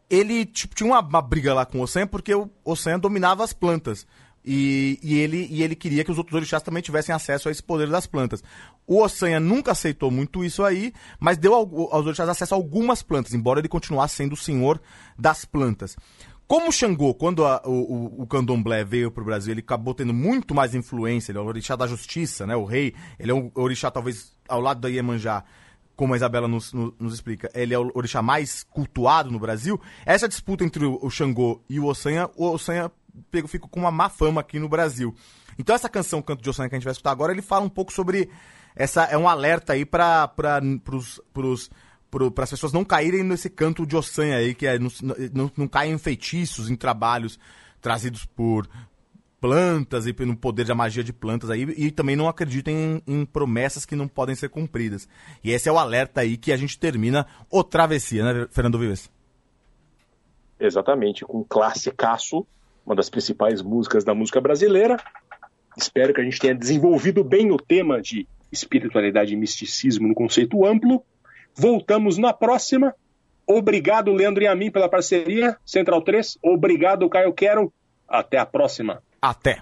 ele tipo, tinha uma, uma briga lá com o Ossanha porque o Ossanha dominava as plantas. E, e ele, e ele queria que os outros orixás também tivessem acesso a esse poder das plantas. O Ossanha nunca aceitou muito isso aí, mas deu ao- aos orixás acesso a algumas plantas, embora ele continuasse sendo o senhor das plantas. Como o Xangô, quando a- o, o, candomblé veio para o Brasil, ele acabou tendo muito mais influência, ele é o orixá da justiça, né? O rei, ele é um orixá talvez ao lado da Iemanjá, como a Isabela nos, nos- explica, ele é o orixá mais cultuado no Brasil. Essa disputa entre o, Xangô e o Ossanha, o Ossanha pegou, ficou com uma má fama aqui no Brasil. Então essa canção Canto de Ossanha que a gente vai escutar agora, ele fala um pouco sobre essa é um alerta aí para pros, para as pessoas não caírem nesse canto de Ossanha aí, que é, não, não, não caem em feitiços, em trabalhos trazidos por plantas e no poder da magia de plantas aí, e também não acreditem em, em promessas que não podem ser cumpridas. E esse é o alerta aí que a gente termina o Travessia, né, Fernando Vives? Exatamente, com classicaço, uma das principais músicas da música brasileira. Espero que a gente tenha desenvolvido bem o tema de espiritualidade e misticismo no conceito amplo. Voltamos na próxima. Obrigado, Leandro e a mim, pela parceria. Central 3. Obrigado, Caio Quero. Até a próxima. Até.